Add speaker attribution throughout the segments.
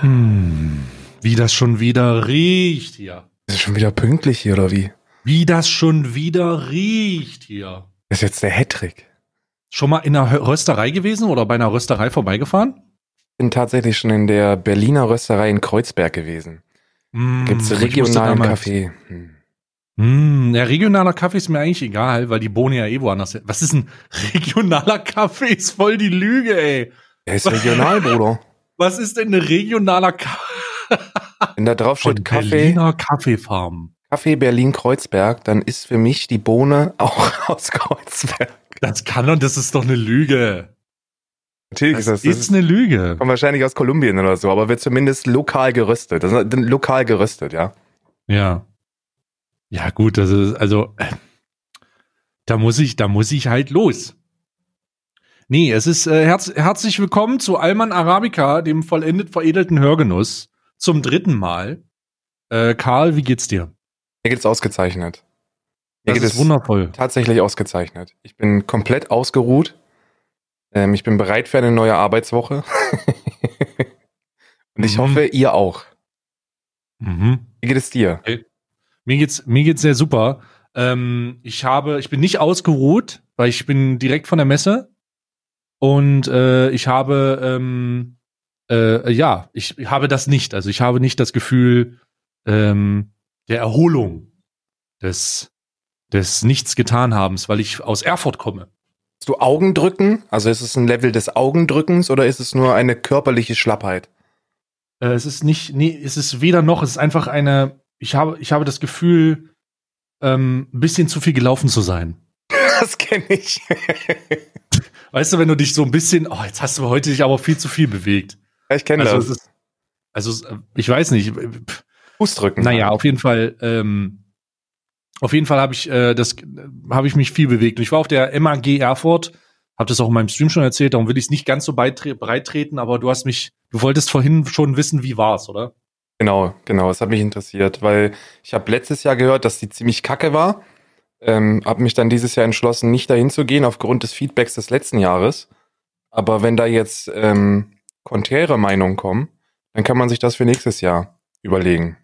Speaker 1: Hm, wie das schon wieder riecht hier.
Speaker 2: Ist es schon wieder pünktlich hier oder wie?
Speaker 1: Wie das schon wieder riecht hier.
Speaker 2: Das ist jetzt der Hattrick.
Speaker 1: Schon mal in einer Rösterei gewesen oder bei einer Rösterei vorbeigefahren?
Speaker 2: Bin tatsächlich schon in der Berliner Rösterei in Kreuzberg gewesen.
Speaker 1: Mm, ich musste
Speaker 2: regionalen Kaffee. Hm.
Speaker 1: Mm, ja, regionaler Kaffee ist mir eigentlich egal, weil die Bohne ja eh woanders sind. Was ist ein regionaler Kaffee? Ist voll die Lüge, ey.
Speaker 2: Der ist regional, Bruder.
Speaker 1: Was ist denn ein regionaler Kaffee?
Speaker 2: Wenn da drauf steht
Speaker 1: Von
Speaker 2: Kaffee,
Speaker 1: Berliner Kaffeefarm.
Speaker 2: Kaffee Berlin Kreuzberg, dann ist für mich die Bohne auch aus Kreuzberg.
Speaker 1: Das kann doch, das ist doch eine Lüge.
Speaker 2: Natürlich
Speaker 1: Das
Speaker 2: ist das.
Speaker 1: ist
Speaker 2: das
Speaker 1: eine Lüge.
Speaker 2: kommt wahrscheinlich aus Kolumbien oder so, aber wird zumindest lokal geröstet. Das ist lokal geröstet, ja.
Speaker 1: Ja. Ja, gut, das ist, also, äh, da muss ich, da muss ich halt los. Nee, es ist äh, herz, herzlich willkommen zu Alman Arabica, dem vollendet veredelten Hörgenuss, zum dritten Mal. Äh, Karl, wie geht's dir?
Speaker 2: Mir geht's ausgezeichnet. Mir
Speaker 1: Das
Speaker 2: geht
Speaker 1: ist
Speaker 2: es
Speaker 1: wundervoll.
Speaker 2: tatsächlich ausgezeichnet. Ich bin komplett ausgeruht. Ähm, ich bin bereit für eine neue Arbeitswoche. Und ich
Speaker 1: Mhm.
Speaker 2: hoffe, ihr auch.
Speaker 1: Mhm.
Speaker 2: Wie geht es dir?
Speaker 1: Mir geht's, mir geht's sehr super. Ähm, ich habe, ich bin nicht ausgeruht, weil ich bin direkt von der Messe und äh, ich habe, ähm, äh, ja, ich habe das nicht. Also ich habe nicht das Gefühl ähm, der Erholung des des nichts getan habens, weil ich aus Erfurt komme.
Speaker 2: Hast du Augendrücken? Also ist es ein Level des Augendrückens oder ist es nur eine körperliche Schlappheit?
Speaker 1: Äh, es ist nicht, nee, es ist weder noch. Es ist einfach eine. Ich habe, ich habe das Gefühl, ähm, ein bisschen zu viel gelaufen zu sein.
Speaker 2: Das kenne ich.
Speaker 1: Weißt du, wenn du dich so ein bisschen, oh, jetzt hast du heute dich aber viel zu viel bewegt.
Speaker 2: ich kenne
Speaker 1: Also,
Speaker 2: das.
Speaker 1: es ist, also es- ich weiß nicht. Pff,
Speaker 2: Fußdrücken.
Speaker 1: Naja, auf jeden Fall, ähm, auf jeden Fall habe ich äh, das, habe ich mich viel bewegt. Und ich war auf der MAG Erfurt, habe das auch in meinem Stream schon erzählt. Darum will ich es nicht ganz so breit treten, aber du hast mich, du wolltest vorhin schon wissen, wie war's, oder?
Speaker 2: Genau, genau. Das hat mich interessiert, weil ich habe letztes Jahr gehört, dass die ziemlich kacke war. Ähm, habe mich dann dieses Jahr entschlossen, nicht dahin zu gehen aufgrund des Feedbacks des letzten Jahres. Aber wenn da jetzt ähm, konträre Meinungen kommen, dann kann man sich das für nächstes Jahr überlegen.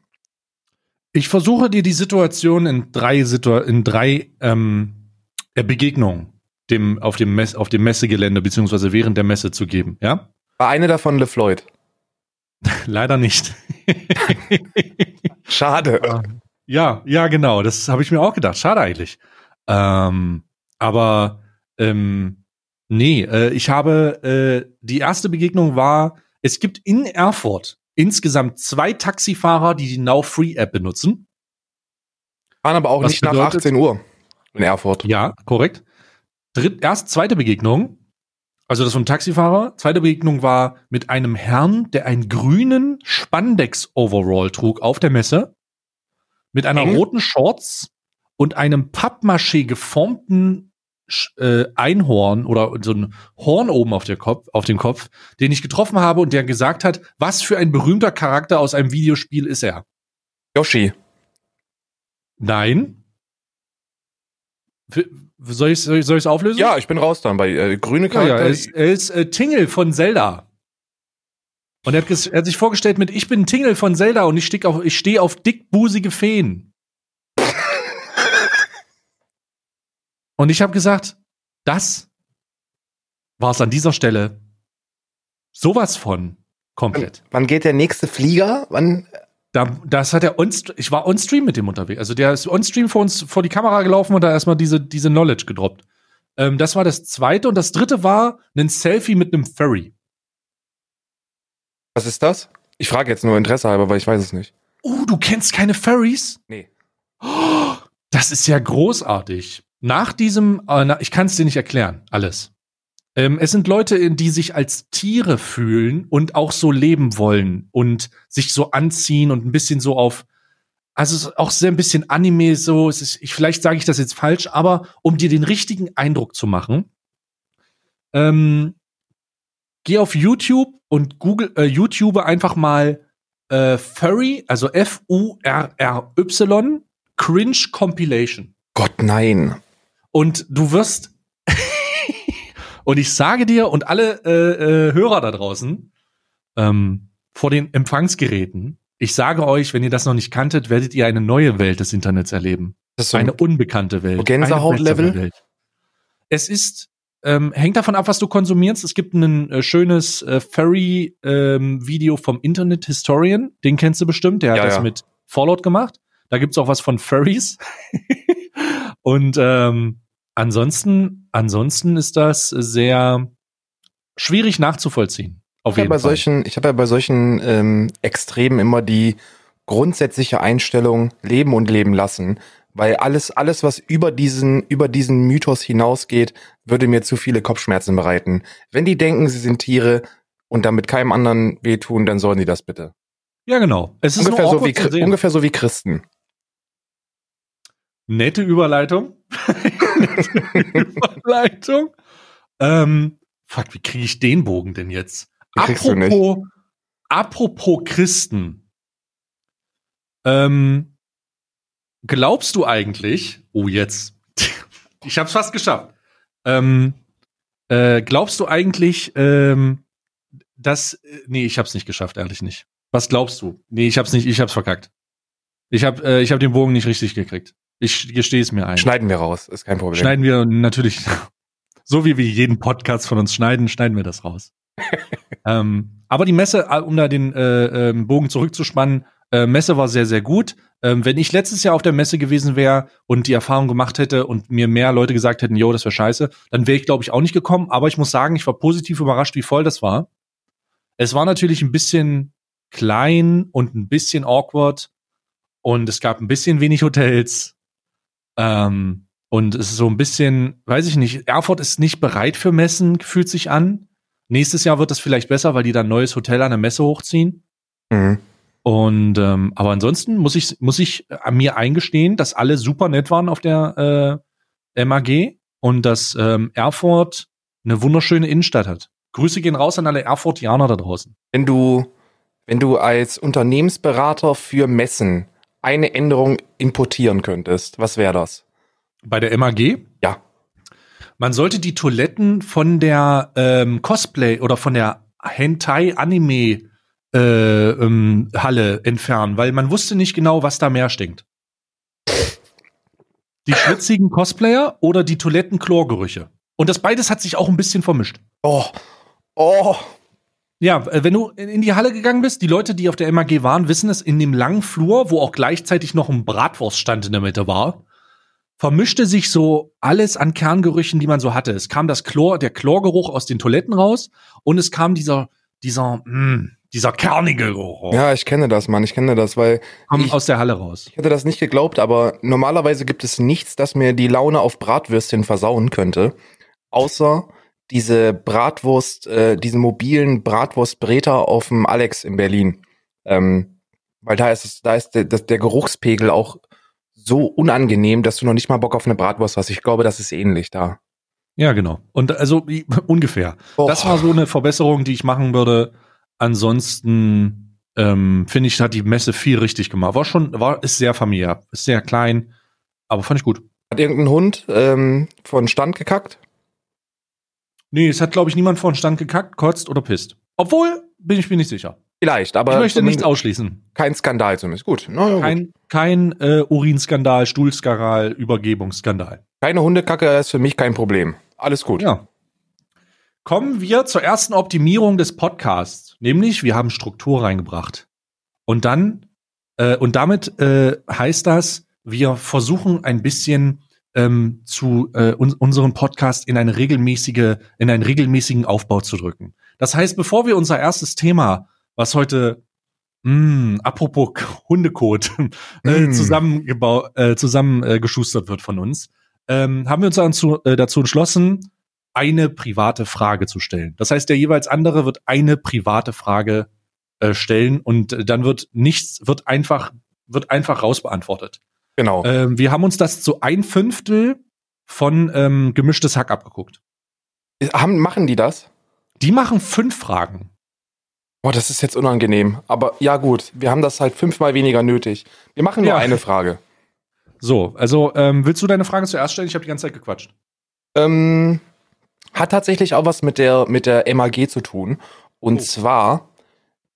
Speaker 1: Ich versuche dir die Situation in drei Situ in drei ähm, äh, Begegnungen dem, auf, dem Mess auf dem Messegelände beziehungsweise während der Messe zu geben, ja?
Speaker 2: War eine davon LeFloid.
Speaker 1: Leider nicht.
Speaker 2: Schade.
Speaker 1: ja, ja, genau. Das habe ich mir auch gedacht. Schade eigentlich. Ähm, aber ähm, nee, äh, ich habe äh, die erste Begegnung war, es gibt in Erfurt insgesamt zwei Taxifahrer, die die Now Free App benutzen.
Speaker 2: Waren aber auch
Speaker 1: Was
Speaker 2: nicht nach
Speaker 1: bedeutet-
Speaker 2: 18 Uhr in Erfurt.
Speaker 1: Ja, korrekt. Dritt, erst zweite Begegnung, also das von Taxifahrer. Zweite Begegnung war mit einem Herrn, der einen grünen Spandex-Overall trug auf der Messe, mit einer
Speaker 2: Eng?
Speaker 1: roten Shorts und einem Pappmaché geformten äh, Einhorn oder so ein Horn oben auf, der Kopf, auf dem Kopf, den ich getroffen habe und der gesagt hat, was für ein berühmter Charakter aus einem Videospiel ist er.
Speaker 2: Yoshi.
Speaker 1: Nein. F- Soll ich es soll ich's auflösen?
Speaker 2: Ja, ich bin raus dann bei äh, grüne
Speaker 1: Ja, ja,
Speaker 2: Charakter.
Speaker 1: er ist, er ist äh, Tingle von Zelda. Und er hat, ges- er hat sich vorgestellt mit, ich bin Tingle von Zelda und ich stehe auf, ich steh auf dickbusige Feen. und ich habe gesagt, das war's an dieser Stelle sowas von komplett.
Speaker 2: Wann geht der nächste Flieger? Wann?
Speaker 1: Da, das hat er on, ich war on Stream mit dem unterwegs. Also der ist on Stream vor uns vor die Kamera gelaufen und da erstmal diese, diese Knowledge gedroppt. Ähm, das war das zweite und das dritte war ein Selfie mit einem Furry.
Speaker 2: Was ist das? Ich frage jetzt nur Interesse halber, weil ich weiß es nicht.
Speaker 1: Oh, du kennst keine Furries?
Speaker 2: Nee.
Speaker 1: Oh, das ist ja großartig. Nach diesem, äh, ich kann es dir nicht erklären, alles. Ähm, es sind Leute, die sich als Tiere fühlen und auch so leben wollen und sich so anziehen und ein bisschen so auf, also auch sehr ein bisschen Anime so. Es ist, ich, vielleicht sage ich das jetzt falsch, aber um dir den richtigen Eindruck zu machen, ähm, geh auf YouTube und Google äh, YouTube einfach mal äh, Furry, also F-U-R-R-Y Cringe Compilation.
Speaker 2: Gott, nein.
Speaker 1: Und du wirst und ich sage dir und alle äh, äh, Hörer da draußen ähm, vor den Empfangsgeräten, ich sage euch, wenn ihr das noch nicht kanntet, werdet ihr eine neue Welt des Internets erleben.
Speaker 2: Das ist so
Speaker 1: eine unbekannte Welt.
Speaker 2: Gänsehaut-Level?
Speaker 1: Es ist ähm, hängt davon ab, was du konsumierst. Es gibt ein äh, schönes äh, Furry-Video ähm, vom Internet Historian. Den kennst du bestimmt. Der hat
Speaker 2: Ja,
Speaker 1: das
Speaker 2: ja.
Speaker 1: mit Fallout gemacht. Da gibt's auch was von Furries. Und ähm, ansonsten, ansonsten ist das sehr schwierig nachzuvollziehen. Auf
Speaker 2: Ich habe
Speaker 1: jeden
Speaker 2: bei
Speaker 1: Fall.
Speaker 2: solchen, ich habe ja bei solchen ähm, Extremen immer die grundsätzliche Einstellung leben und leben lassen, weil alles, alles, was über diesen, über diesen Mythos hinausgeht, würde mir zu viele Kopfschmerzen bereiten. Wenn die denken, sie sind Tiere und damit keinem anderen wehtun, dann sollen die das bitte.
Speaker 1: ja, genau. Es ist
Speaker 2: Ungefähr so, wie, ungefähr so wie Christen.
Speaker 1: Nette Überleitung. Überleitung. Ähm, fuck, wie kriege ich den Bogen denn jetzt? Apropos, apropos Christen. Ähm, glaubst du eigentlich, oh jetzt, ich hab's fast geschafft. Ähm, äh, glaubst du eigentlich, ähm, dass, äh, nee, ich hab's nicht geschafft, ehrlich nicht. Was glaubst du? Nee, ich hab's nicht, ich hab's verkackt. Ich hab, äh, ich hab den Bogen nicht richtig gekriegt. Ich gestehe es mir ein.
Speaker 2: Schneiden wir raus, ist kein Problem.
Speaker 1: Schneiden wir natürlich, so wie wir jeden Podcast von uns schneiden, schneiden wir das raus. ähm, aber die Messe, äh, um da den äh, ähm, Bogen zurückzuspannen, äh, Messe war sehr, sehr gut. Ähm, wenn ich letztes Jahr auf der Messe gewesen wäre und die Erfahrung gemacht hätte und mir mehr Leute gesagt hätten, yo, das wäre scheiße, dann wäre ich, glaube ich, auch nicht gekommen. Aber ich muss sagen, ich war positiv überrascht, wie voll das war. Es war natürlich ein bisschen klein und ein bisschen awkward und es gab ein bisschen wenig Hotels. Ähm, und es ist so ein bisschen, weiß ich nicht, Erfurt ist nicht bereit für Messen, fühlt sich an. Nächstes Jahr wird das vielleicht besser, weil die dann ein neues Hotel an der Messe hochziehen.
Speaker 2: Mhm.
Speaker 1: Und ähm, aber ansonsten muss ich muss ich an mir eingestehen, dass alle super nett waren auf der äh, MAG und dass ähm, Erfurt eine wunderschöne Innenstadt hat. Grüße gehen raus an alle Erfurtianer da draußen.
Speaker 2: Wenn du, wenn du als Unternehmensberater für Messen eine Änderung importieren könntest, was wäre das?
Speaker 1: Bei der MAG?
Speaker 2: Ja.
Speaker 1: Man sollte die Toiletten von der ähm, Cosplay oder von der Hentai-Anime äh, ähm, Halle entfernen, weil man wusste nicht genau, was da mehr stinkt. Die schwitzigen Cosplayer oder die Toiletten-Chlorgerüche. Und das beides hat sich auch ein bisschen vermischt.
Speaker 2: Oh, oh,
Speaker 1: Ja, äh, wenn du in die Halle gegangen bist, die Leute, die auf der MAG waren, wissen es, in dem langen Flur, wo auch gleichzeitig noch ein Bratwurststand in der Mitte war, vermischte sich so alles an Kerngerüchen, die man so hatte. Es kam das Chlor, der Chlorgeruch aus den Toiletten raus und es kam dieser, dieser, mh, dieser kernige Geruch
Speaker 2: ja, ich kenne das, Mann, ich kenne das, weil
Speaker 1: kam
Speaker 2: ich-
Speaker 1: aus der Halle raus.
Speaker 2: ich hätte das nicht geglaubt, aber normalerweise gibt es nichts, das mir die Laune auf Bratwürstchen versauen könnte, außer diese Bratwurst, äh, diesen mobilen Bratwurstbreter auf dem Alex in Berlin. Ähm, weil da ist es, da ist der, der Geruchspegel auch so unangenehm, dass du noch nicht mal Bock auf eine Bratwurst hast. Ich glaube, das ist ähnlich da.
Speaker 1: Ja, genau. Und also ungefähr.
Speaker 2: Oh.
Speaker 1: Das war so eine Verbesserung, die ich machen würde. Ansonsten ähm, finde ich, hat die Messe viel richtig gemacht. War schon, war, ist sehr familiär, ist sehr klein, aber fand ich gut.
Speaker 2: Hat irgendein Hund ähm, von Stand gekackt?
Speaker 1: Nee, es hat, glaube ich, niemand vor den Stand gekackt, kotzt oder pisst. Obwohl, bin ich mir nicht sicher.
Speaker 2: Vielleicht, aber
Speaker 1: ich möchte nichts ausschließen.
Speaker 2: kein Skandal zumindest. Gut, na, ja, gut.
Speaker 1: Kein, kein äh, Urinskandal, Stuhlskandal, Übergebungsskandal.
Speaker 2: Keine Hundekacke ist für mich kein Problem. Alles gut.
Speaker 1: Ja. Kommen wir zur ersten Optimierung des Podcasts, nämlich wir haben Struktur reingebracht. Und dann, äh, und damit äh, heißt das, wir versuchen ein bisschen ähm, zu äh, un unseren Podcast in eine regelmäßige, in einen regelmäßigen Aufbau zu drücken. Das heißt, bevor wir unser erstes Thema, was heute mh, apropos Hundekot äh,
Speaker 2: Mm.
Speaker 1: zusammengebaut, äh, zusammengeschustert wird von uns, ähm, haben wir uns dazu, äh, dazu entschlossen, eine private Frage zu stellen. Das heißt, der jeweils andere wird eine private Frage äh, stellen und äh, dann wird nichts, wird einfach, wird einfach rausbeantwortet.
Speaker 2: Genau.
Speaker 1: Ähm, wir haben uns das zu ein Fünftel von ähm, gemischtes Hack abgeguckt.
Speaker 2: Haben, machen die das?
Speaker 1: Die machen fünf Fragen.
Speaker 2: Boah, das ist jetzt unangenehm. Aber ja gut, wir haben das halt fünfmal weniger nötig. Wir machen nur
Speaker 1: Ja.
Speaker 2: eine Frage.
Speaker 1: So, also ähm, willst du deine Frage zuerst stellen? Ich habe die ganze Zeit gequatscht.
Speaker 2: Ähm, hat tatsächlich auch was mit der, mit der MAG zu tun. Und
Speaker 1: Oh.
Speaker 2: zwar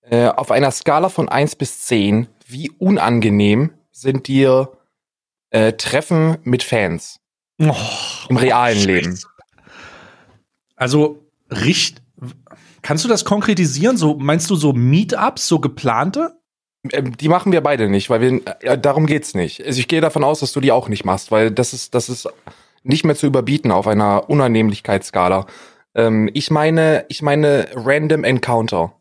Speaker 2: äh, auf einer Skala von 1 bis 10, wie unangenehm sind dir äh, Treffen mit Fans
Speaker 1: Oh,
Speaker 2: im realen
Speaker 1: Scheiße.
Speaker 2: Leben?
Speaker 1: Also, richt, kannst du das konkretisieren? So, meinst du so Meetups, so geplante?
Speaker 2: Ähm, die machen wir beide nicht, weil wir, äh, darum geht's nicht. Also ich gehe davon aus, dass du die auch nicht machst, weil das ist, das ist nicht mehr zu überbieten auf einer Unannehmlichkeitsskala. Ähm, ich meine, ich meine Random Encounter.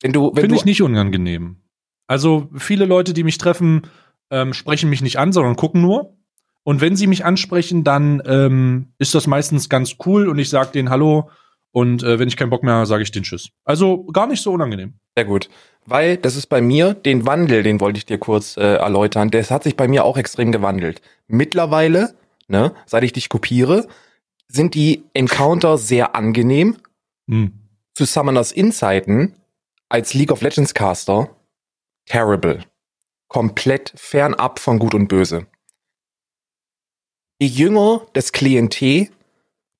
Speaker 2: Wenn du, wenn
Speaker 1: Finde ich nicht unangenehm. Also, viele Leute, die mich treffen, ähm, sprechen mich nicht an, sondern gucken nur. Und wenn sie mich ansprechen, dann ähm, ist das meistens ganz cool und ich sage denen Hallo. Und äh, wenn ich keinen Bock mehr habe, sage ich den Tschüss. Also gar nicht so unangenehm.
Speaker 2: Sehr gut. Weil das ist bei mir, den Wandel, den wollte ich dir kurz äh, erläutern, das hat sich bei mir auch extrem gewandelt. Mittlerweile, ne, seit ich dich kopiere, sind die Encounter sehr angenehm.
Speaker 1: Hm.
Speaker 2: Zu Summoners In-Zeiten als League of Legends Caster terrible. Komplett fernab von Gut und Böse. Je jünger das Klientel,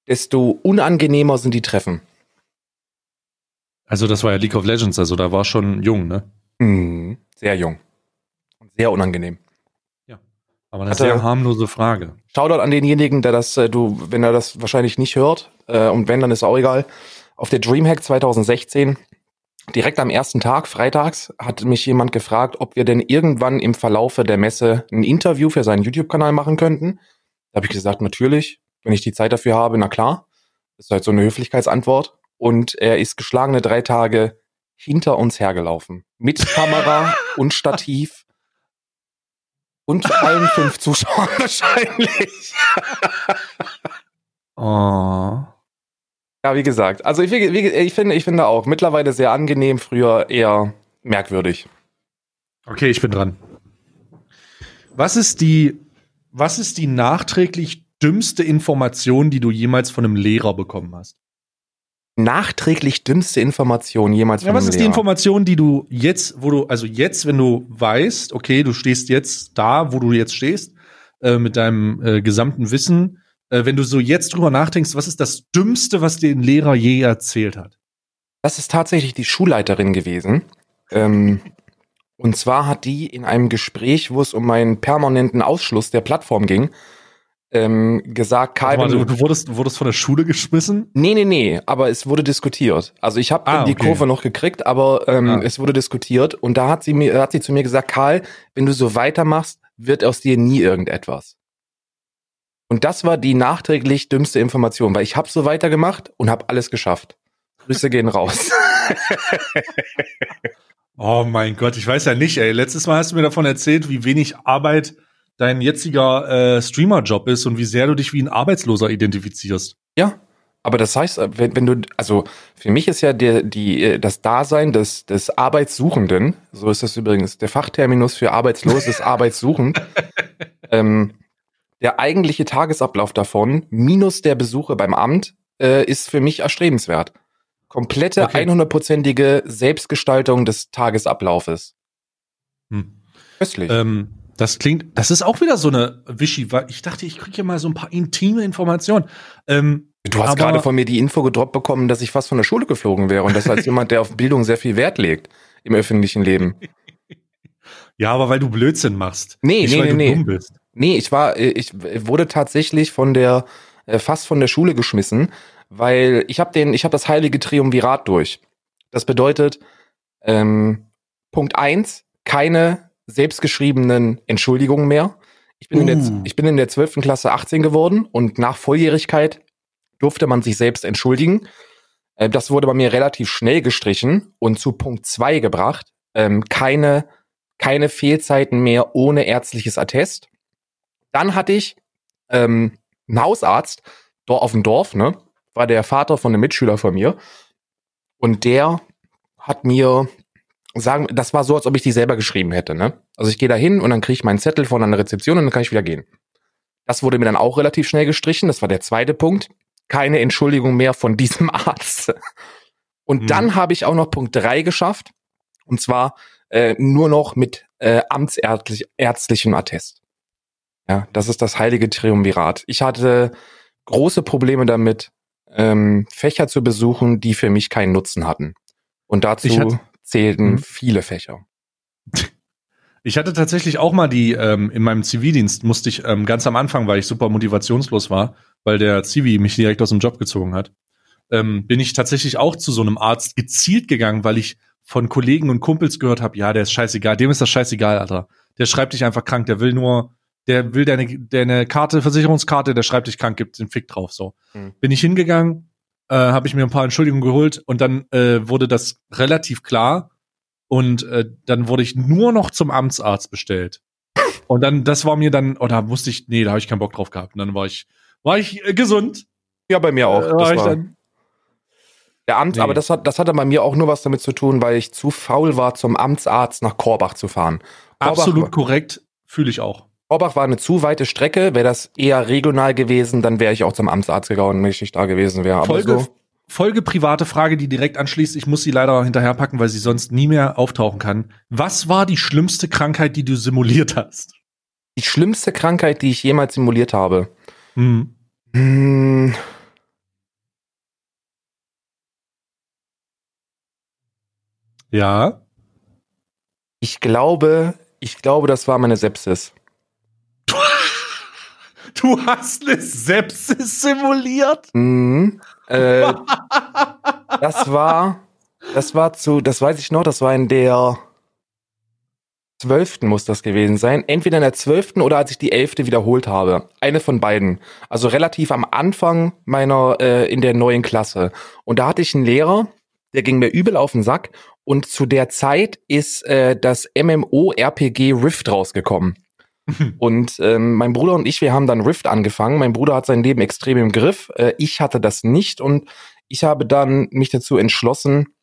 Speaker 2: desto unangenehmer sind die Treffen.
Speaker 1: Also, das war ja League of Legends, also da war schon jung, ne?
Speaker 2: Mhm. Sehr jung. Und Sehr unangenehm.
Speaker 1: Aber eine
Speaker 2: Hatte-
Speaker 1: sehr harmlose Frage.
Speaker 2: Shoutout an denjenigen, der das, äh, du, wenn er das wahrscheinlich nicht hört, äh, und wenn, dann ist auch egal. Auf der Dreamhack 2016, direkt am ersten Tag, freitags, hat mich jemand gefragt, ob wir denn irgendwann im Verlaufe der Messe ein Interview für seinen YouTube-Kanal machen könnten. Da habe ich gesagt, natürlich, wenn ich die Zeit dafür habe, na klar. Das ist halt so eine Höflichkeitsantwort. Und er ist geschlagene drei Tage hinter uns hergelaufen. Mit Kamera und Stativ. Und allen fünf Zuschauern wahrscheinlich.
Speaker 1: Oh.
Speaker 2: Ja, wie gesagt, also ich, wie, ich finde, ich finde auch mittlerweile sehr angenehm, früher eher merkwürdig.
Speaker 1: Okay, ich bin dran. Was ist die, was ist die nachträglich dümmste Information, die du jemals von einem Lehrer bekommen hast?
Speaker 2: Nachträglich dümmste Information jemals
Speaker 1: Ja,
Speaker 2: von
Speaker 1: was
Speaker 2: einem
Speaker 1: ist die. Information, die du jetzt, wo du, also jetzt, wenn du weißt, okay, du stehst jetzt da, wo du jetzt stehst, äh, mit deinem äh, gesamten Wissen, äh, wenn du so jetzt drüber nachdenkst, was ist das Dümmste, was dir ein Lehrer je erzählt hat?
Speaker 2: Das ist tatsächlich die Schulleiterin gewesen. Ähm, und zwar hat die in einem Gespräch, wo es um meinen permanenten Ausschluss der Plattform ging, ähm, gesagt,
Speaker 1: mal,
Speaker 2: du,
Speaker 1: du, du wurdest, du wurdest von der Schule geschmissen?
Speaker 2: Nee, nee, nee, aber es wurde diskutiert. Also ich habe
Speaker 1: Ah,
Speaker 2: die
Speaker 1: okay.
Speaker 2: Kurve noch gekriegt, aber ähm,
Speaker 1: Ah.
Speaker 2: es wurde diskutiert und da hat sie mir hat sie zu mir gesagt, Karl, wenn du so weitermachst, wird aus dir nie irgendetwas. Und das war die nachträglich dümmste Information, weil ich habe so weitergemacht und habe alles geschafft. Grüße gehen raus.
Speaker 1: Oh mein Gott, ich weiß ja nicht, ey. Letztes Mal hast du mir davon erzählt, wie wenig Arbeit dein jetziger äh, Streamer-Job ist und wie sehr du dich wie ein Arbeitsloser identifizierst.
Speaker 2: ja, aber das heißt, wenn, wenn du, also für mich ist ja der, die, äh, das Dasein des, des Arbeitssuchenden, so ist das übrigens, der Fachterminus für arbeitslos ist arbeitssuchend, ähm, der eigentliche Tagesablauf davon, minus der Besuche beim Amt, äh, ist für mich erstrebenswert. Komplette,
Speaker 1: Okay.
Speaker 2: 100%ige Selbstgestaltung des Tagesablaufes.
Speaker 1: Hm.
Speaker 2: Köstlich.
Speaker 1: Ähm, das klingt, das ist auch wieder so eine Wischi, weil ich dachte, ich kriege hier mal so ein paar intime Informationen. Ähm,
Speaker 2: du hast gerade von mir die Info gedroppt bekommen, dass ich fast von der Schule geflogen wäre und das als jemand, der auf Bildung sehr viel Wert legt im öffentlichen Leben.
Speaker 1: ja, aber weil du Blödsinn machst.
Speaker 2: Nee,
Speaker 1: nicht
Speaker 2: nee,
Speaker 1: weil
Speaker 2: nee,
Speaker 1: du
Speaker 2: nee.
Speaker 1: dumm bist.
Speaker 2: Nee, ich war, äh, ich wurde tatsächlich von der, äh, fast von der Schule geschmissen, weil ich habe den, ich habe das heilige Triumvirat durch. Das bedeutet, ähm, Punkt eins, keine selbstgeschriebenen Entschuldigungen mehr. Ich bin, in der,
Speaker 1: Uh.
Speaker 2: ich bin in der 12. Klasse 18 geworden und nach Volljährigkeit durfte man sich selbst entschuldigen. Äh, das wurde bei mir relativ schnell gestrichen und zu Punkt zwei gebracht. Ähm, keine, keine Fehlzeiten mehr ohne ärztliches Attest. Dann hatte ich ähm, einen Hausarzt dort auf dem Dorf, ne? War der Vater von einem Mitschüler von mir. Und der hat mir sagen, das war so, als ob ich die selber geschrieben hätte, ne? Also ich gehe da hin und dann kriege ich meinen Zettel von einer Rezeption und dann kann ich wieder gehen. Das wurde mir dann auch relativ schnell gestrichen. Das war der zweite Punkt. Keine Entschuldigung mehr von diesem Arzt. Und
Speaker 1: Hm.
Speaker 2: dann habe ich auch noch Punkt drei geschafft. Und zwar äh, nur noch mit äh, amtsärztlichem Attest. Ja, das ist das heilige Triumvirat. Ich hatte große Probleme damit, ähm, Fächer zu besuchen, die für mich keinen Nutzen hatten. Und dazu
Speaker 1: Ich
Speaker 2: zählten
Speaker 1: Mhm.
Speaker 2: viele Fächer.
Speaker 1: Ich hatte tatsächlich auch mal die, ähm, in meinem Zivildienst musste ich ähm, ganz am Anfang, weil ich super motivationslos war, weil der Zivi mich direkt aus dem Job gezogen hat, ähm, bin ich tatsächlich auch zu so einem Arzt gezielt gegangen, weil ich von Kollegen und Kumpels gehört habe, ja, der ist scheißegal, dem ist das scheißegal, Alter. Der schreibt dich einfach krank, der will nur, der will deine, deine Karte, Versicherungskarte, der schreibt dich krank, gibt den Fick drauf, so.
Speaker 2: Mhm.
Speaker 1: Bin ich hingegangen, äh, habe ich mir ein paar Entschuldigungen geholt und dann äh, wurde das relativ klar, und äh, dann wurde ich nur noch zum Amtsarzt bestellt. Und dann, das war mir dann, oder wusste ich, nee, da habe ich keinen Bock drauf gehabt. Und dann war ich, war ich äh, gesund.
Speaker 2: Ja, bei mir auch.
Speaker 1: Äh,
Speaker 2: Das
Speaker 1: war ich
Speaker 2: war
Speaker 1: dann,
Speaker 2: der Amt,
Speaker 1: Nee.
Speaker 2: aber das hat, das hatte bei mir auch nur was damit zu tun, weil ich zu faul war, zum Amtsarzt nach Korbach zu fahren. Korbach,
Speaker 1: absolut korrekt, fühle ich auch.
Speaker 2: Korbach war eine zu weite Strecke. Wäre das eher regional gewesen, dann wäre ich auch zum Amtsarzt gegangen, wenn ich nicht da gewesen wäre.
Speaker 1: Folge,
Speaker 2: so,
Speaker 1: Folge private Frage, die direkt anschließt. Ich muss sie leider hinterherpacken, weil sie sonst nie mehr auftauchen kann. Was war die schlimmste Krankheit, die du simuliert hast?
Speaker 2: die schlimmste Krankheit, die ich jemals simuliert habe.
Speaker 1: Hm.
Speaker 2: Hm,
Speaker 1: Ja.
Speaker 2: ich glaube, ich glaube, das war meine Sepsis.
Speaker 1: Du hast eine Sepsis simuliert?
Speaker 2: Mhm. Äh, das war, das war zu, das weiß ich noch, das war in der zwölften muss das gewesen sein. Entweder in der zwölften oder als ich die elfte wiederholt habe. Eine von beiden. Also relativ am Anfang meiner, äh, in der neuen Klasse. Und da hatte ich einen Lehrer, der ging mir übel auf den Sack. Und zu der Zeit ist äh, das MMO-RPG Rift rausgekommen. Und ähm, mein Bruder und ich, wir haben dann Rift angefangen. Mein Bruder hat sein Leben extrem im Griff. Äh, ich hatte das nicht und ich habe dann mich dazu entschlossen,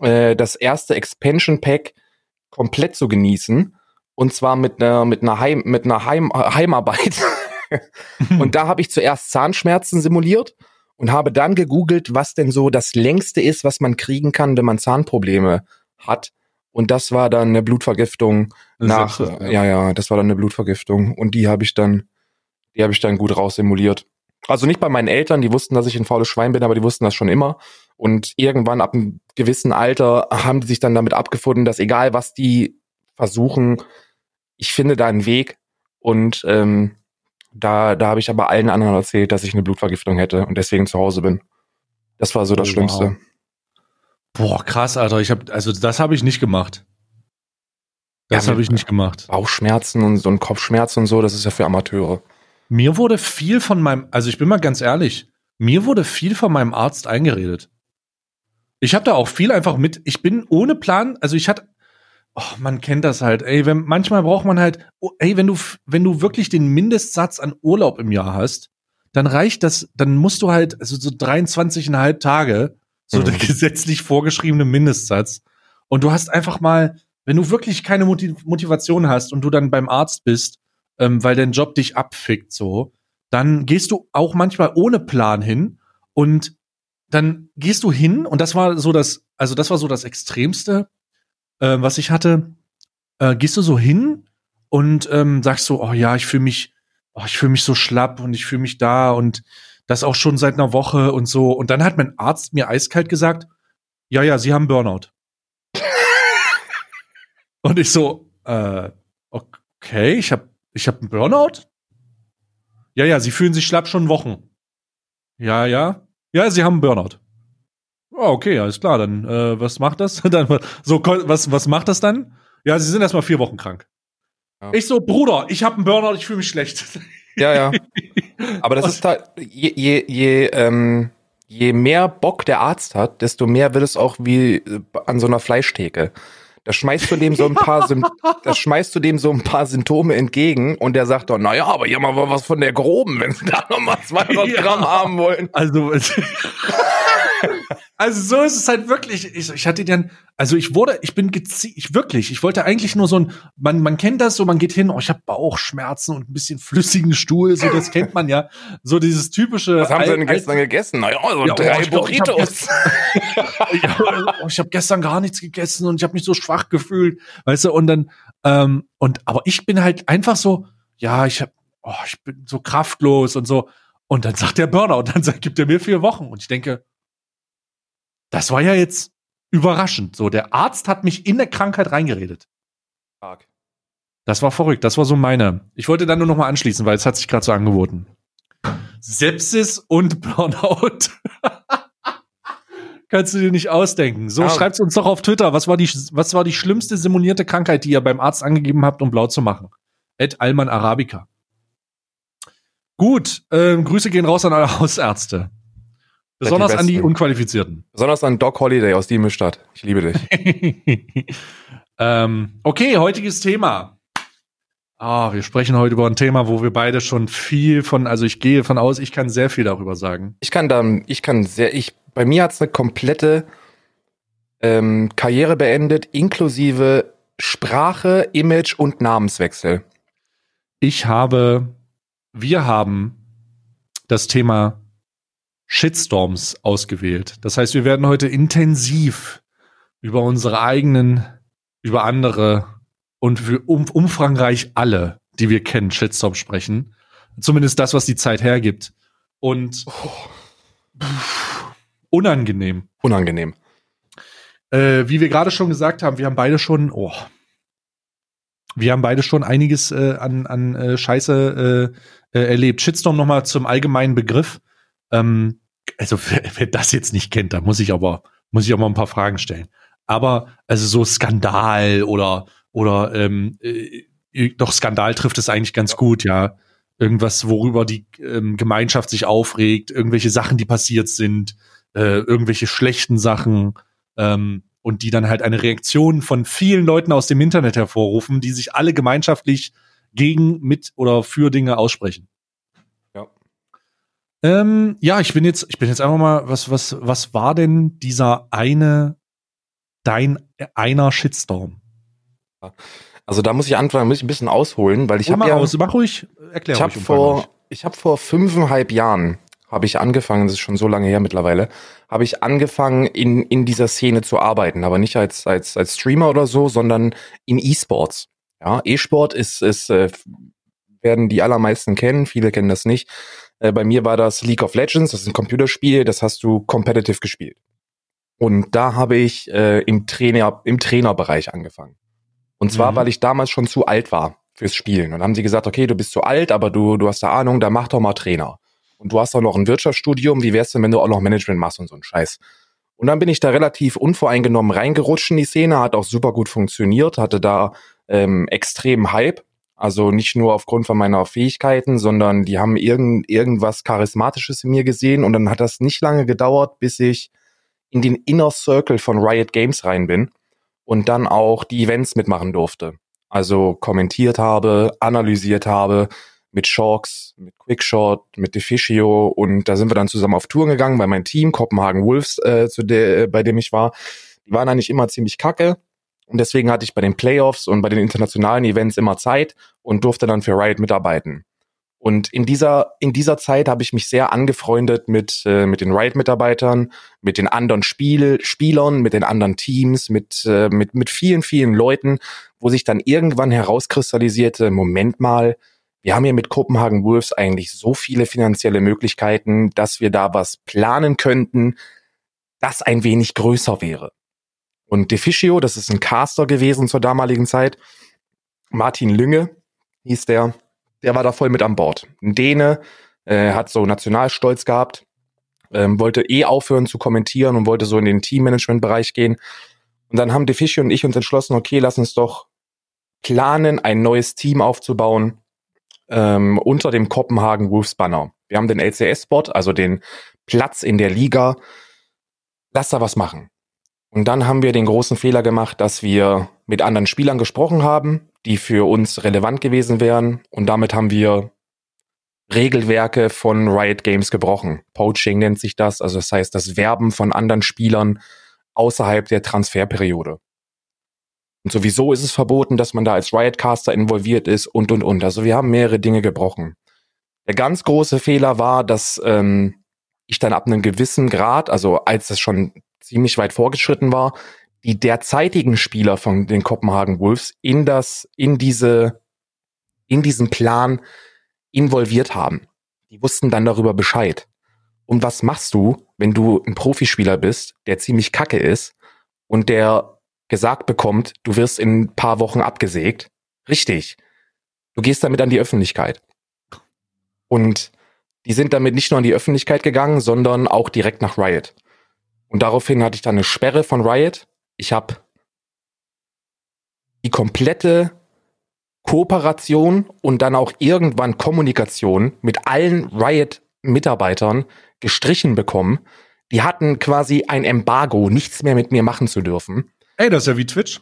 Speaker 2: äh, das erste Expansion Pack komplett zu genießen. Und zwar mit einer mit einer Heim mit einer Heim Heimarbeit. und da habe ich zuerst Zahnschmerzen simuliert und habe dann gegoogelt, was denn so das längste ist, was man kriegen kann, wenn man Zahnprobleme hat. Und das war dann eine Blutvergiftung nach,
Speaker 1: Sepsis,
Speaker 2: ja. ja, das war dann eine Blutvergiftung. Und die habe ich dann, die habe ich dann gut raussimuliert. Also nicht bei meinen Eltern, die wussten, dass ich ein faules Schwein bin, aber die wussten das schon immer. Und irgendwann ab einem gewissen Alter haben die sich dann damit abgefunden, dass egal was die versuchen, ich finde da einen Weg. Und ähm, da, da habe ich aber allen anderen erzählt, dass ich eine Blutvergiftung hätte und deswegen zu Hause bin. Das war so das
Speaker 1: Oh,
Speaker 2: Schlimmste.
Speaker 1: Boah, krass, Alter. Ich hab, also das habe ich nicht gemacht. Das
Speaker 2: Ja,
Speaker 1: habe ich nicht gemacht.
Speaker 2: Bauchschmerzen und so ein Kopfschmerzen und so, das ist ja für Amateure.
Speaker 1: Mir wurde viel von meinem, also ich bin mal ganz ehrlich, mir wurde viel von meinem Arzt eingeredet. Ich habe da auch viel einfach mit, ich bin ohne Plan, also ich hatte, oh, man kennt das halt, ey, wenn, manchmal braucht man halt, oh, ey, wenn du, wenn du wirklich den Mindestsatz an Urlaub im Jahr hast, dann reicht das, dann musst du halt, also so 23,5 Tage, so
Speaker 2: Mhm.
Speaker 1: der gesetzlich vorgeschriebene Mindestsatz. Und du hast einfach mal, wenn du wirklich keine Motiv Motivation hast und du dann beim Arzt bist, ähm, weil dein Job dich abfickt, so, dann gehst du auch manchmal ohne Plan hin und dann gehst du hin und das war so das, also das war so das Extremste, äh, was ich hatte. Äh, gehst du so hin und ähm, sagst so, oh ja, ich fühle mich, oh, ich fühle mich so schlapp und ich fühle mich da und das auch schon seit einer Woche und so. Und dann hat mein Arzt mir eiskalt gesagt, ja, ja, Sie haben Burnout. und ich so, äh, okay, ich habe ich hab einen Burnout? Ja, ja, Sie fühlen sich schlapp schon Wochen. Ja, ja. Ja, Sie haben einen Burnout. Oh, okay, alles klar. Dann, äh, was macht das? dann, so, was, was macht das dann? Ja, Sie sind erstmal vier Wochen krank.
Speaker 2: Ja.
Speaker 1: Ich so, Bruder, ich habe einen Burnout, ich fühle mich schlecht.
Speaker 2: Ja, ja. Aber das ist da, je, je, je, ähm, je mehr Bock der Arzt hat, desto mehr wird es auch wie äh, an so einer Fleischtheke. Da schmeißt du dem so ein paar, Sym da schmeißt du dem so ein paar Symptome entgegen und der sagt doch, na ja, aber hier mal was von der groben, wenn sie da noch mal 200
Speaker 1: Ja.
Speaker 2: Gramm haben wollen.
Speaker 1: Also, also so ist es halt wirklich. Ich, ich hatte dann, also ich wurde, ich bin gezielt, ich wirklich, ich wollte eigentlich nur so ein, man, man kennt das so, man geht hin, oh, ich habe Bauchschmerzen und ein bisschen flüssigen Stuhl, so das kennt man ja, so dieses typische.
Speaker 2: Was haben sie denn gestern gegessen? Na ja, so
Speaker 1: Ja, oh,
Speaker 2: drei
Speaker 1: ich glaub, ich hab
Speaker 2: Burritos.
Speaker 1: oh, ich habe gestern gar nichts gegessen und ich habe mich so schwach gefühlt, weißt du, und dann, ähm, und aber ich bin halt einfach so, ja, ich habe oh, ich bin so kraftlos und so. Und dann sagt der Burner und dann sagt, gibt er mir vier Wochen. Und ich denke, das war ja jetzt überraschend. So, der Arzt hat mich in der Krankheit reingeredet. Stark. Das war verrückt. Das war so meine. Ich wollte dann nur noch mal anschließen, weil es hat sich gerade so angeboten. Sepsis und Burnout. Kannst du dir nicht ausdenken. So, ja. schreibt's uns doch auf Twitter. Was war die, was war die schlimmste simulierte Krankheit, die ihr beim Arzt angegeben habt, um blau zu machen? Ed Alman Arabica. Gut, ähm, Grüße gehen raus an alle Hausärzte. Besonders die an die Unqualifizierten.
Speaker 2: Besonders an Doc Holiday aus Diemestadt. Ich liebe
Speaker 1: dich. ähm, okay, heutiges Thema. Ah, wir sprechen heute über ein Thema, wo wir beide schon viel von, also ich gehe von aus, ich kann sehr viel darüber sagen.
Speaker 2: Ich kann dann, ich kann sehr, ich, bei mir hat's eine komplette ähm, Karriere beendet, inklusive Sprache, Image und Namenswechsel.
Speaker 1: Ich habe, wir haben das Thema Shitstorms ausgewählt. Das heißt, wir werden heute intensiv über unsere eigenen, über andere und für um, umfangreich alle, die wir kennen, Shitstorm sprechen. Zumindest das, was die Zeit hergibt. Und oh. unangenehm.
Speaker 2: Unangenehm.
Speaker 1: Äh, wie wir gerade schon gesagt haben, wir haben beide schon, oh, wir haben beide schon einiges äh, an, an äh, Scheiße äh, äh, erlebt. Shitstorm nochmal zum allgemeinen Begriff. Ähm, also wer, das jetzt nicht kennt, da muss ich aber muss ich auch mal ein paar Fragen stellen. Aber also so Skandal oder oder ähm, äh, doch Skandal trifft es eigentlich ganz gut, ja. Irgendwas, worüber die ähm, Gemeinschaft sich aufregt, irgendwelche Sachen, die passiert sind, äh, irgendwelche schlechten Sachen ähm, und die dann halt eine Reaktion von vielen Leuten aus dem Internet hervorrufen, die sich alle gemeinschaftlich gegen, mit oder für Dinge aussprechen. Ja. Ähm, ja, ich bin jetzt, ich bin jetzt einfach mal, was, was, was war denn dieser eine, dein einer Shitstorm?
Speaker 2: Also da muss ich anfangen, muss ich ein bisschen ausholen, weil ich habe ja,
Speaker 1: aus, mach ruhig, erklär
Speaker 2: ich habe vor, ich habe vor fünfeinhalb Jahren habe ich angefangen, das ist schon so lange her mittlerweile, habe ich angefangen in in dieser Szene zu arbeiten, aber nicht als als als Streamer oder so, sondern in E-Sports. Ja, E-Sport ist ist äh, werden die allermeisten kennen, viele kennen das nicht. Äh, bei mir war das League of Legends, das ist ein Computerspiel, das hast du competitive gespielt. Und da habe ich äh, im Trainer im Trainerbereich angefangen. Und zwar, mhm. weil ich damals schon zu alt war fürs Spielen. Und dann haben sie gesagt, okay, du bist zu alt, aber du, du hast da Ahnung, da mach doch mal Trainer. Und du hast auch noch ein Wirtschaftsstudium, wie wär's denn, wenn du auch noch Management machst und so ein Scheiß. Und dann bin ich da relativ unvoreingenommen reingerutscht in die Szene, hat auch super gut funktioniert, hatte da ähm, extrem Hype. Also nicht nur aufgrund von meiner Fähigkeiten, sondern die haben irgend, irgendwas Charismatisches in mir gesehen. Und dann hat das nicht lange gedauert, bis ich in den Inner Circle von Riot Games rein bin und dann auch die Events mitmachen durfte. Also kommentiert habe, analysiert habe mit Shorks, mit Quickshot, mit Deficio und da sind wir dann zusammen auf Touren gegangen, weil mein Team, Kopenhagen Wolves, äh, zu der, bei dem ich war, die waren eigentlich immer ziemlich kacke. Und deswegen hatte ich bei den Playoffs und bei den internationalen Events immer Zeit und durfte dann für Riot mitarbeiten. Und in dieser, in dieser Zeit habe ich mich sehr angefreundet mit, äh, mit den Riot-Mitarbeitern, mit den anderen Spiel, Spielern, mit den anderen Teams, mit, äh, mit, mit vielen, vielen Leuten, wo sich dann irgendwann herauskristallisierte, Moment mal, wir haben hier mit Kopenhagen Wolves eigentlich so viele finanzielle Möglichkeiten, dass wir da was planen könnten, das ein wenig größer wäre. Und Deficio, das ist ein Caster gewesen zur damaligen Zeit, Martin Lünge hieß der, der war da voll mit an Bord. Ein Däne, äh, hat so Nationalstolz gehabt, ähm, wollte eh aufhören zu kommentieren und wollte so in den Teammanagement-Bereich gehen. Und dann haben Defici und ich uns entschlossen, okay, lass uns doch planen, ein neues Team aufzubauen ähm, unter dem Kopenhagen Wolves Banner. Wir haben den LCS-Spot, also den Platz in der Liga. Lass da was machen. Und dann haben wir den großen Fehler gemacht, dass wir mit anderen Spielern gesprochen haben, die für uns relevant gewesen wären. Und damit haben wir Regelwerke von Riot Games gebrochen. Poaching nennt sich das. Also das heißt, das Werben von anderen Spielern außerhalb der Transferperiode. Und sowieso ist es verboten, dass man da als Riotcaster involviert ist und, und, und. Also wir haben mehrere Dinge gebrochen. Der ganz große Fehler war, dass ähm, ich dann ab einem gewissen Grad, also als es schon ziemlich weit vorgeschritten war, die derzeitigen Spieler von den Kopenhagen Wolves in das, in diese, in diesen Plan involviert haben. Die wussten dann darüber Bescheid. Und was machst du, wenn du ein Profispieler bist, der ziemlich kacke ist und der gesagt bekommt, du wirst in ein paar Wochen abgesägt? Richtig. Du gehst damit an die Öffentlichkeit. Und die sind damit nicht nur an die Öffentlichkeit gegangen, sondern auch direkt nach Riot. Und daraufhin hatte ich dann eine Sperre von Riot. Ich habe die komplette Kooperation und dann auch irgendwann Kommunikation mit allen Riot-Mitarbeitern gestrichen bekommen. Die hatten quasi ein Embargo, nichts mehr mit mir machen zu dürfen.
Speaker 1: Ey, das ist ja wie Twitch.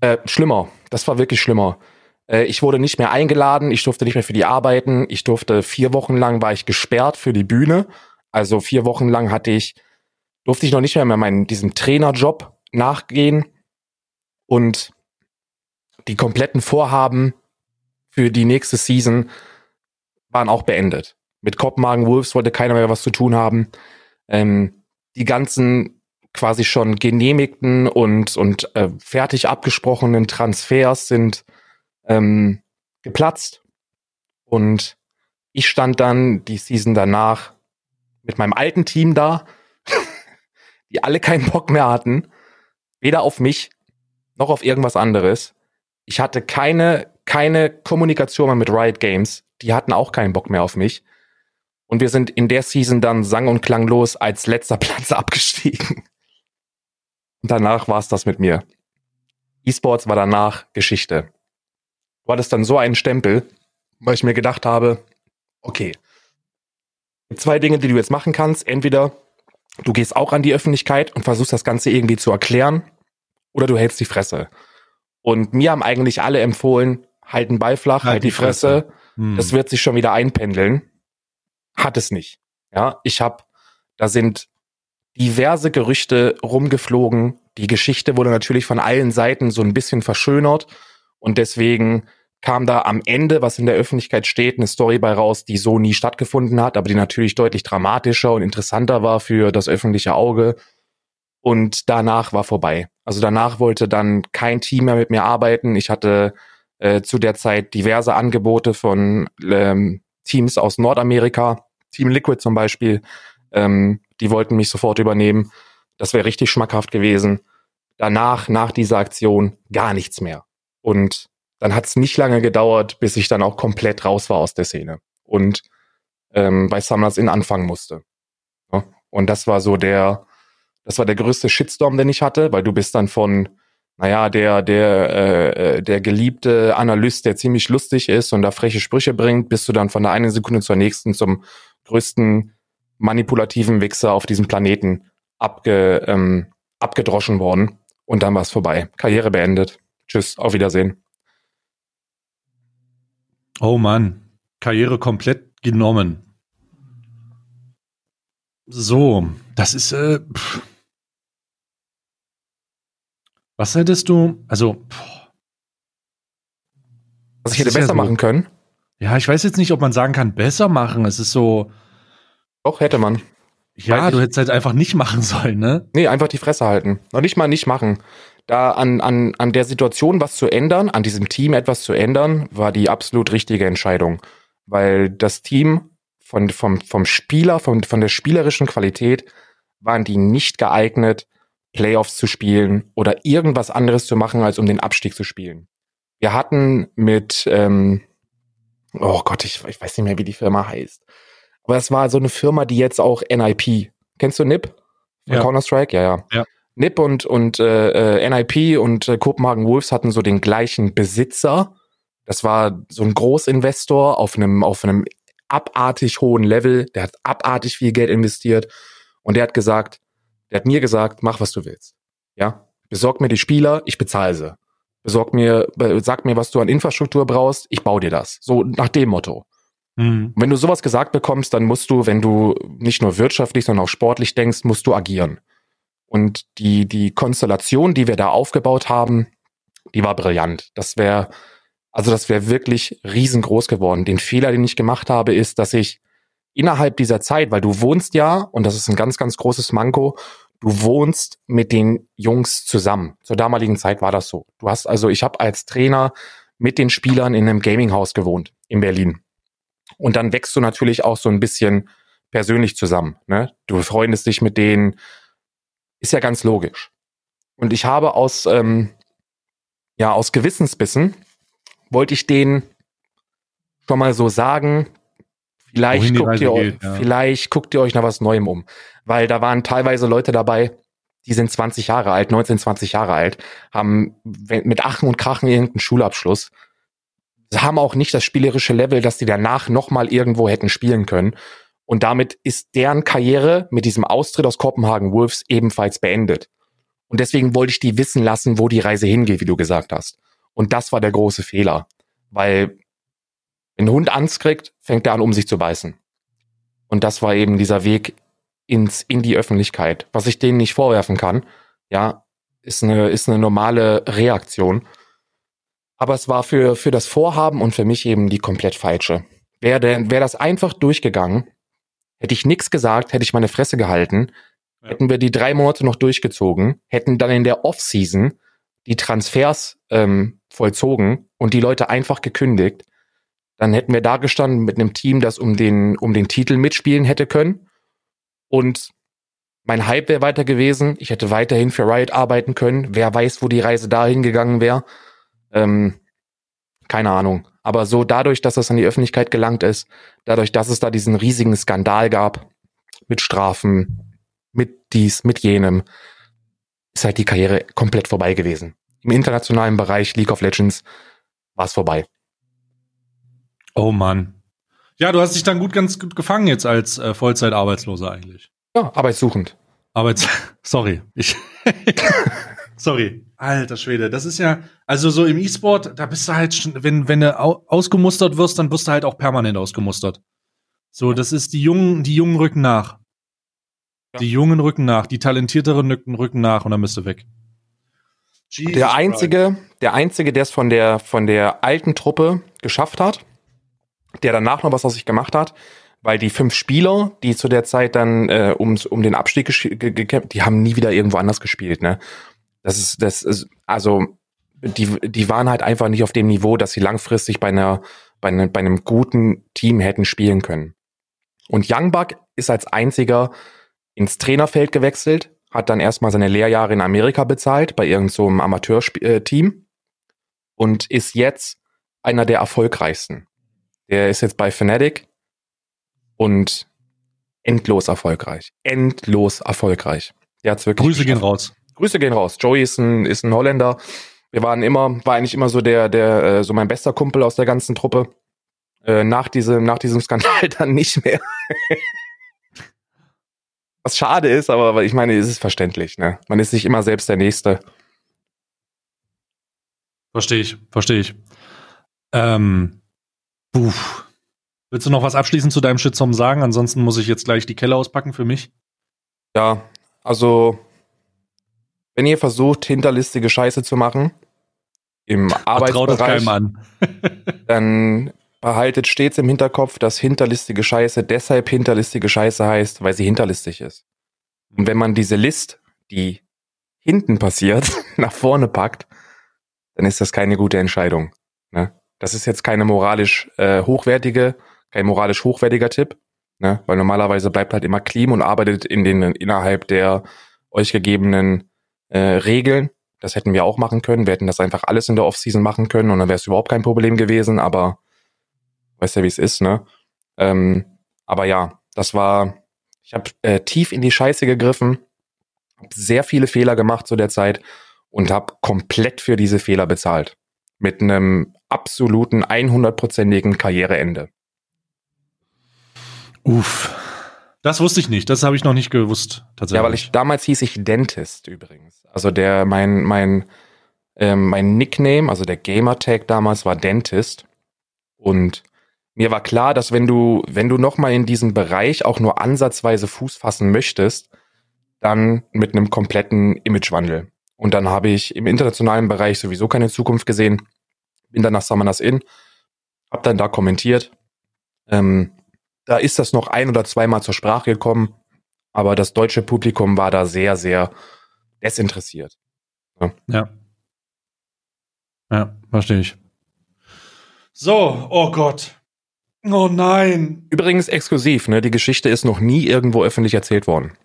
Speaker 2: Äh, schlimmer. Das war wirklich schlimmer. Äh, ich wurde nicht mehr eingeladen, ich durfte nicht mehr für die arbeiten. Ich durfte vier Wochen lang war ich gesperrt für die Bühne. Also vier Wochen lang hatte ich, durfte ich noch nicht mehr, meinen, diesem Trainerjob nachgehen. Und die kompletten Vorhaben für die nächste Season waren auch beendet. Mit Kopenhagen Wolves wollte keiner mehr was zu tun haben. Ähm, die ganzen quasi schon genehmigten und, und äh, fertig abgesprochenen Transfers sind ähm, geplatzt. Und ich stand dann die Season danach mit meinem alten Team da, die alle keinen Bock mehr hatten. Weder auf mich noch auf irgendwas anderes. Ich hatte keine, keine Kommunikation mehr mit Riot Games. Die hatten auch keinen Bock mehr auf mich. Und wir sind in der Season dann sang- und klanglos als letzter Platz abgestiegen. Und danach war es das mit mir. E-Sports war danach Geschichte. War das dann so ein Stempel, weil ich mir gedacht habe, okay, zwei Dinge, die du jetzt machen kannst. Entweder du gehst auch an die Öffentlichkeit und versuchst das Ganze irgendwie zu erklären, oder du hältst die Fresse. Und mir haben eigentlich alle empfohlen, halt den Ball flach, halt, halt die, Fresse. Fresse. Hm. Das wird sich schon wieder einpendeln. Hat es nicht. Ja, ich habe, da sind diverse Gerüchte rumgeflogen. Die Geschichte wurde natürlich von allen Seiten so ein bisschen verschönert. Und deswegen kam da am Ende, was in der Öffentlichkeit steht, eine Story bei raus, die so nie stattgefunden hat, aber die natürlich deutlich dramatischer und interessanter war für das öffentliche Auge. Und danach war vorbei. Also danach wollte dann kein Team mehr mit mir arbeiten. Ich hatte äh, zu der Zeit diverse Angebote von ähm, Teams aus Nordamerika, Team Liquid zum Beispiel. Ähm, die wollten mich sofort übernehmen. Das wäre richtig schmackhaft gewesen. Danach, nach dieser Aktion, gar nichts mehr. Und dann hat es nicht lange gedauert, bis ich dann auch komplett raus war aus der Szene und ähm, bei Summers in anfangen musste. Ja? Und das war so der, das war der größte Shitstorm, den ich hatte, weil du bist dann von, naja, der, der, äh, äh, der geliebte Analyst, der ziemlich lustig ist und da freche Sprüche bringt, bist du dann von der einen Sekunde zur nächsten zum größten manipulativen Wichser auf diesem Planeten abge, ähm, abgedroschen worden. Und dann war es vorbei. Karriere beendet. Tschüss, auf Wiedersehen.
Speaker 1: Oh Mann, Karriere komplett genommen. So, das ist, äh, pff. Was hättest du, also, boah.
Speaker 2: Was ich hätte besser ja so, machen können?
Speaker 1: Ja, ich weiß jetzt nicht, ob man sagen kann, besser machen. Es ist so.
Speaker 2: Doch, hätte man.
Speaker 1: Ja, du hättest halt einfach nicht machen sollen, ne?
Speaker 2: Nee, einfach die Fresse halten. Noch nicht mal nicht machen. Da an, an, an der Situation was zu ändern, an diesem Team etwas zu ändern, war die absolut richtige Entscheidung. Weil das Team von, vom, vom Spieler, von, von der spielerischen Qualität, waren die nicht geeignet, Playoffs zu spielen oder irgendwas anderes zu machen, als um den Abstieg zu spielen. Wir hatten mit, ähm, oh Gott, ich, ich weiß nicht mehr, wie die Firma heißt. Aber es war so eine Firma, die jetzt auch NIP. Kennst du NIP? Von ja. Counter-Strike? Ja, ja. ja. NIP und, und äh, äh NIP und äh, Copenhagen Wolves hatten so den gleichen Besitzer. Das war so ein Großinvestor auf einem, auf einem abartig hohen Level. Der hat abartig viel Geld investiert. Und der hat gesagt, der hat mir gesagt, mach was du willst. Ja, besorg mir die Spieler, ich bezahle sie. Besorg mir, sag mir, was du an Infrastruktur brauchst, ich baue dir das. So nach dem Motto. Mhm. Wenn du sowas gesagt bekommst, dann musst du, wenn du nicht nur wirtschaftlich, sondern auch sportlich denkst, musst du agieren. Und die, die Konstellation, die wir da aufgebaut haben, die war brillant. Das wäre, also das wäre wirklich riesengroß geworden. Den Fehler, den ich gemacht habe, ist, dass ich innerhalb dieser Zeit, weil du wohnst ja, und das ist ein ganz, ganz großes Manko, du wohnst mit den Jungs zusammen. Zur damaligen Zeit war das so. Du hast also, ich habe als Trainer mit den Spielern in einem Gaminghaus gewohnt in Berlin. Und dann wächst du natürlich auch so ein bisschen persönlich zusammen. Ne? Du freundest dich mit denen. Ist ja ganz logisch. Und ich habe aus, ähm, ja, aus Gewissensbissen wollte ich denen schon mal so sagen, vielleicht guckt, ihr, geht, ja. vielleicht guckt ihr euch nach was Neuem um. Weil da waren teilweise Leute dabei, die sind 20 Jahre alt, 19, 20 Jahre alt, haben mit Achen und Krachen irgendeinen Schulabschluss, haben auch nicht das spielerische Level, dass die danach nochmal irgendwo hätten spielen können. Und damit ist deren Karriere mit diesem Austritt aus Kopenhagen Wolves ebenfalls beendet. Und deswegen wollte ich die wissen lassen, wo die Reise hingeht, wie du gesagt hast. Und das war der große Fehler. Weil, wenn ein Hund Angst kriegt, fängt er an, um sich zu beißen. Und das war eben dieser Weg ins, in die Öffentlichkeit. Was ich denen nicht vorwerfen kann, ja, ist eine, ist eine normale Reaktion. Aber es war für, für das Vorhaben und für mich eben die komplett falsche. Wäre wär das einfach durchgegangen, hätte ich nichts gesagt, hätte ich meine Fresse gehalten, ja. hätten wir die drei Monate noch durchgezogen, hätten dann in der Off-Season die Transfers ähm, vollzogen und die Leute einfach gekündigt, dann hätten wir da gestanden mit einem Team, das um den, um den Titel mitspielen hätte können. Und mein Hype wäre weiter gewesen. Ich hätte weiterhin für Riot arbeiten können. Wer weiß, wo die Reise dahin gegangen wäre. Ähm, keine Ahnung. Aber so dadurch, dass das an die Öffentlichkeit gelangt ist, dadurch, dass es da diesen riesigen Skandal gab, mit Strafen, mit dies, mit jenem, ist halt die Karriere komplett vorbei gewesen. Im internationalen Bereich League of Legends war es vorbei.
Speaker 1: Oh Mann. Ja, du hast dich dann gut ganz gut gefangen jetzt als äh, Vollzeitarbeitsloser eigentlich.
Speaker 2: Ja, arbeitssuchend.
Speaker 1: Arbeits sorry. Ich sorry. Alter Schwede, das ist ja also so im E-Sport, da bist du halt schon, wenn wenn du ausgemustert wirst, dann wirst du halt auch permanent ausgemustert. So, das ist die jungen die jungen rücken nach. Ja. Die Jungen rücken nach, die talentierteren rücken, rücken nach und dann bist du weg.
Speaker 2: Jesus der einzige, der einzige, der es von der von der alten Truppe geschafft hat, der danach noch was aus sich gemacht hat, weil die fünf Spieler, die zu der Zeit dann äh, um, um den Abstieg gekämpft, die haben nie wieder irgendwo anders gespielt, ne? Das ist, das ist, also die, die waren halt einfach nicht auf dem Niveau, dass sie langfristig bei einer, bei, einer, bei einem guten Team hätten spielen können. Und Youngbuck ist als einziger ins Trainerfeld gewechselt, hat dann erstmal seine Lehrjahre in Amerika bezahlt, bei irgendeinem so Amateurteam und ist jetzt einer der erfolgreichsten. Der ist jetzt bei Fnatic und endlos erfolgreich. Endlos erfolgreich.
Speaker 1: Der hat's wirklich Grüße gehen raus.
Speaker 2: Grüße gehen raus. Joey ist ein, ist ein Holländer. Wir waren immer, war eigentlich immer so der, der, äh, so mein bester Kumpel aus der ganzen Truppe. Äh, nach diesem, nach diesem Skandal dann nicht mehr. Was schade ist, aber ich meine, es ist verständlich, ne? Man ist nicht immer selbst der Nächste.
Speaker 1: Verstehe ich, verstehe ich. Ähm, puh. Willst du noch was abschließend zu deinem Shitstorm sagen? Ansonsten muss ich jetzt gleich die Kelle auspacken für mich.
Speaker 2: Ja, also wenn ihr versucht, hinterlistige Scheiße zu machen, im Arbeitsbereich, dann behaltet stets im Hinterkopf, dass hinterlistige Scheiße deshalb hinterlistige Scheiße heißt, weil sie hinterlistig ist. Und wenn man diese List, die hinten passiert, nach vorne packt, dann ist das keine gute Entscheidung. Ne? Das ist jetzt keine moralisch äh, hochwertige, kein moralisch hochwertiger Tipp, ne? weil normalerweise bleibt halt immer clean und arbeitet in den innerhalb der euch gegebenen äh, Regeln. Das hätten wir auch machen können. Wir hätten das einfach alles in der Offseason machen können und dann wäre es überhaupt kein Problem gewesen. Aber weißt ja, wie es ist, ne? Ähm, aber ja, das war, ich habe äh, tief in die Scheiße gegriffen, habe sehr viele Fehler gemacht zu der Zeit und habe komplett für diese Fehler bezahlt. Mit einem absoluten 100-prozentigen Karriereende.
Speaker 1: Uff. Das wusste ich nicht. Das habe ich noch nicht gewusst,
Speaker 2: tatsächlich. Ja, weil ich damals hieß ich Dentist übrigens. Also der, mein, mein, ähm, mein Nickname, also der Gamertag damals war Dentist. Und mir war klar, dass wenn du, wenn du nochmal in diesem Bereich auch nur ansatzweise Fuß fassen möchtest, dann mit einem kompletten Imagewandel. Und dann habe ich im internationalen Bereich sowieso keine Zukunft gesehen. Bin dann nach Summoners Inn, hab dann da kommentiert. Ähm, da ist das noch ein oder zweimal zur Sprache gekommen, aber das deutsche Publikum war da sehr, sehr desinteressiert.
Speaker 1: Ja. Ja, ja verstehe ich. So, oh Gott. Oh nein.
Speaker 2: Übrigens exklusiv, ne? Die Geschichte ist noch nie irgendwo öffentlich erzählt worden.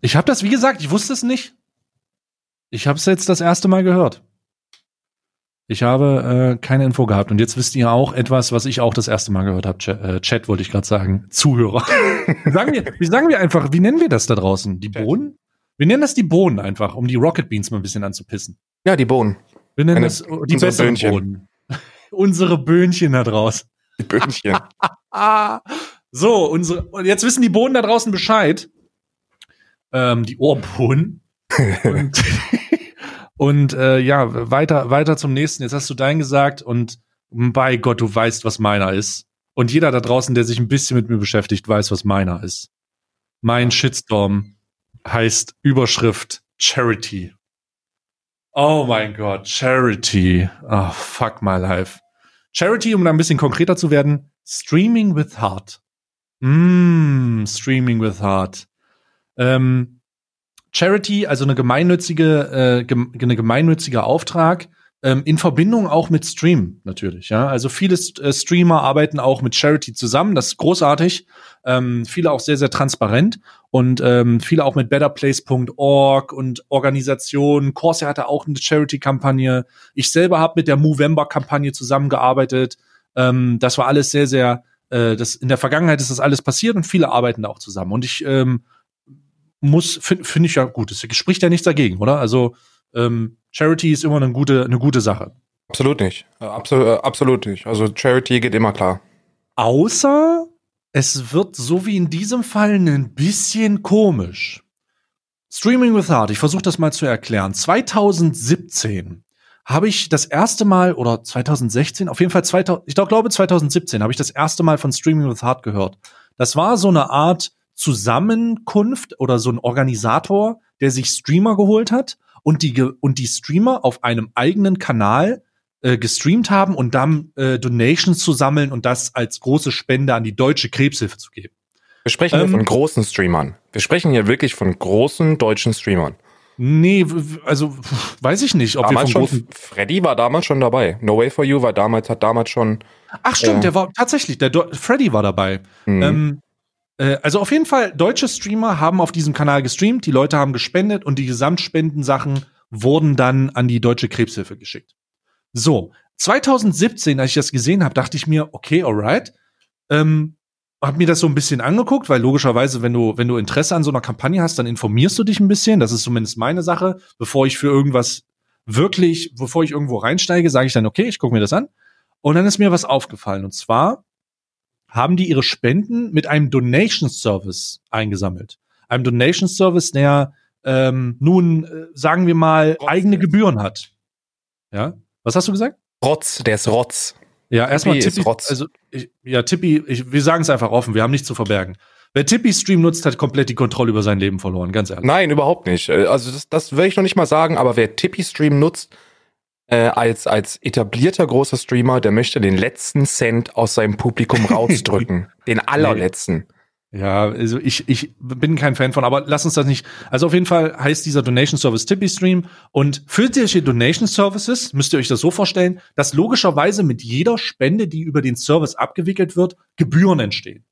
Speaker 1: Ich habe das, wie gesagt, ich wusste es nicht. Ich habe es jetzt das erste Mal gehört. Ich habe äh, keine Info gehabt. Und jetzt wisst ihr auch etwas, was ich auch das erste Mal gehört habe. Chat, äh, Chat wollte ich gerade sagen. Zuhörer. wie, sagen wir, wie sagen wir einfach, wie nennen wir das da draußen? Die
Speaker 2: Chat.
Speaker 1: Bohnen? Wir nennen das die Bohnen einfach, um die Rocket Beans mal ein bisschen anzupissen.
Speaker 2: Ja, die Bohnen.
Speaker 1: Wir nennen
Speaker 2: Eine-
Speaker 1: das die
Speaker 2: unsere
Speaker 1: besseren
Speaker 2: Böhnchen.
Speaker 1: Bohnen. unsere Böhnchen da draußen.
Speaker 2: Die Böhnchen.
Speaker 1: Ah. So, unsere, und jetzt wissen die Bohnen da draußen Bescheid. Ähm, die Ohrbohnen. und und äh, ja, weiter, weiter zum nächsten. Jetzt hast du dein gesagt und bei Gott, du weißt, was meiner ist. Und jeder da draußen, der sich ein bisschen mit mir beschäftigt, weiß, was meiner ist. Mein Shitstorm heißt Überschrift Charity. Oh mein Gott, Charity. Oh, fuck my life. Charity, um da ein bisschen konkreter zu werden, Streaming with Heart. Mm, Streaming with Heart. Ähm, Charity, also eine gemeinnützige, äh, gem eine gemeinnütziger Auftrag, ähm, in Verbindung auch mit Stream natürlich. Ja, also viele äh, Streamer arbeiten auch mit Charity zusammen. Das ist großartig. Ähm, viele auch sehr sehr transparent und ähm, viele auch mit betterplace.org und Organisationen. Corsair hatte auch eine Charity-Kampagne. Ich selber habe mit der Movember-Kampagne zusammengearbeitet. Ähm, das war alles sehr sehr. Äh, das in der Vergangenheit ist das alles passiert und viele arbeiten da auch zusammen. Und ich ähm, muss, finde find ich ja gut. Es spricht ja nichts dagegen, oder? Also ähm, Charity ist immer eine gute, eine gute Sache.
Speaker 2: Absolut nicht. Äh, Absolut, äh, absolut nicht. Also Charity geht immer klar.
Speaker 1: Außer es wird so wie in diesem Fall ein bisschen komisch. Streaming with Heart, ich versuche das mal zu erklären. 2017 habe ich das erste Mal, oder 2016, auf jeden Fall 2000, ich glaub- glaube 2017 habe ich das erste Mal von Streaming with Heart gehört. Das war so eine Art Zusammenkunft oder so ein Organisator, der sich Streamer geholt hat und die, und die Streamer auf einem eigenen Kanal äh, gestreamt haben und dann äh, Donations zu sammeln und das als große Spende an die deutsche Krebshilfe zu geben.
Speaker 2: Wir sprechen
Speaker 1: Ähm,
Speaker 2: hier von großen Streamern. Wir sprechen hier wirklich von großen deutschen Streamern.
Speaker 1: Nee, also weiß ich nicht, ob
Speaker 2: damals
Speaker 1: wir von großen.
Speaker 2: Freddy war damals schon dabei. No Way for You war damals, hat damals schon.
Speaker 1: Ach stimmt,
Speaker 2: Ja.
Speaker 1: der war tatsächlich, der Do Freddy war dabei.
Speaker 2: Mhm.
Speaker 1: Ähm, äh, also auf jeden Fall, deutsche Streamer haben auf diesem Kanal gestreamt, die Leute haben gespendet und die Gesamtspendensachen wurden dann an die Deutsche Krebshilfe geschickt. So, 2017, als ich das gesehen habe, dachte ich mir, okay, alright. Ähm, hab mir das so ein bisschen angeguckt, weil logischerweise, wenn du, wenn du Interesse an so einer Kampagne hast, dann informierst du dich ein bisschen. Das ist zumindest meine Sache. Bevor ich für irgendwas wirklich, bevor ich irgendwo reinsteige, sage ich dann, okay, ich gucke mir das an. Und dann ist mir was aufgefallen. Und zwar haben die ihre Spenden mit einem Donation Service eingesammelt. Einem Donation Service, der ähm, nun, äh, sagen wir mal,
Speaker 2: Trotz
Speaker 1: eigene Gebühren hat. Ja? Was hast du gesagt?
Speaker 2: Rotz, der ist Rotz.
Speaker 1: Ja, erstmal Tippi,
Speaker 2: Rotz.
Speaker 1: also ich, ja, Tippi, ich, wir sagen es einfach offen, wir haben nichts zu verbergen. Wer Tippi Stream nutzt, hat komplett die Kontrolle über sein Leben verloren, ganz ehrlich.
Speaker 2: Nein, überhaupt nicht. Äh, Also das, das will ich noch nicht mal sagen, aber wer Tippy Stream nutzt, äh, als, als etablierter großer Streamer, der möchte den letzten Cent aus seinem Publikum rausdrücken. den allerletzten.
Speaker 1: Ja, also ich, ich bin kein Fan von, aber lass uns das nicht. Also auf jeden Fall heißt dieser Donation Service Tippy Stream und für solche Donation Services müsst ihr euch das so vorstellen, dass logischerweise mit jeder Spende, die über den Service abgewickelt wird, Gebühren entstehen.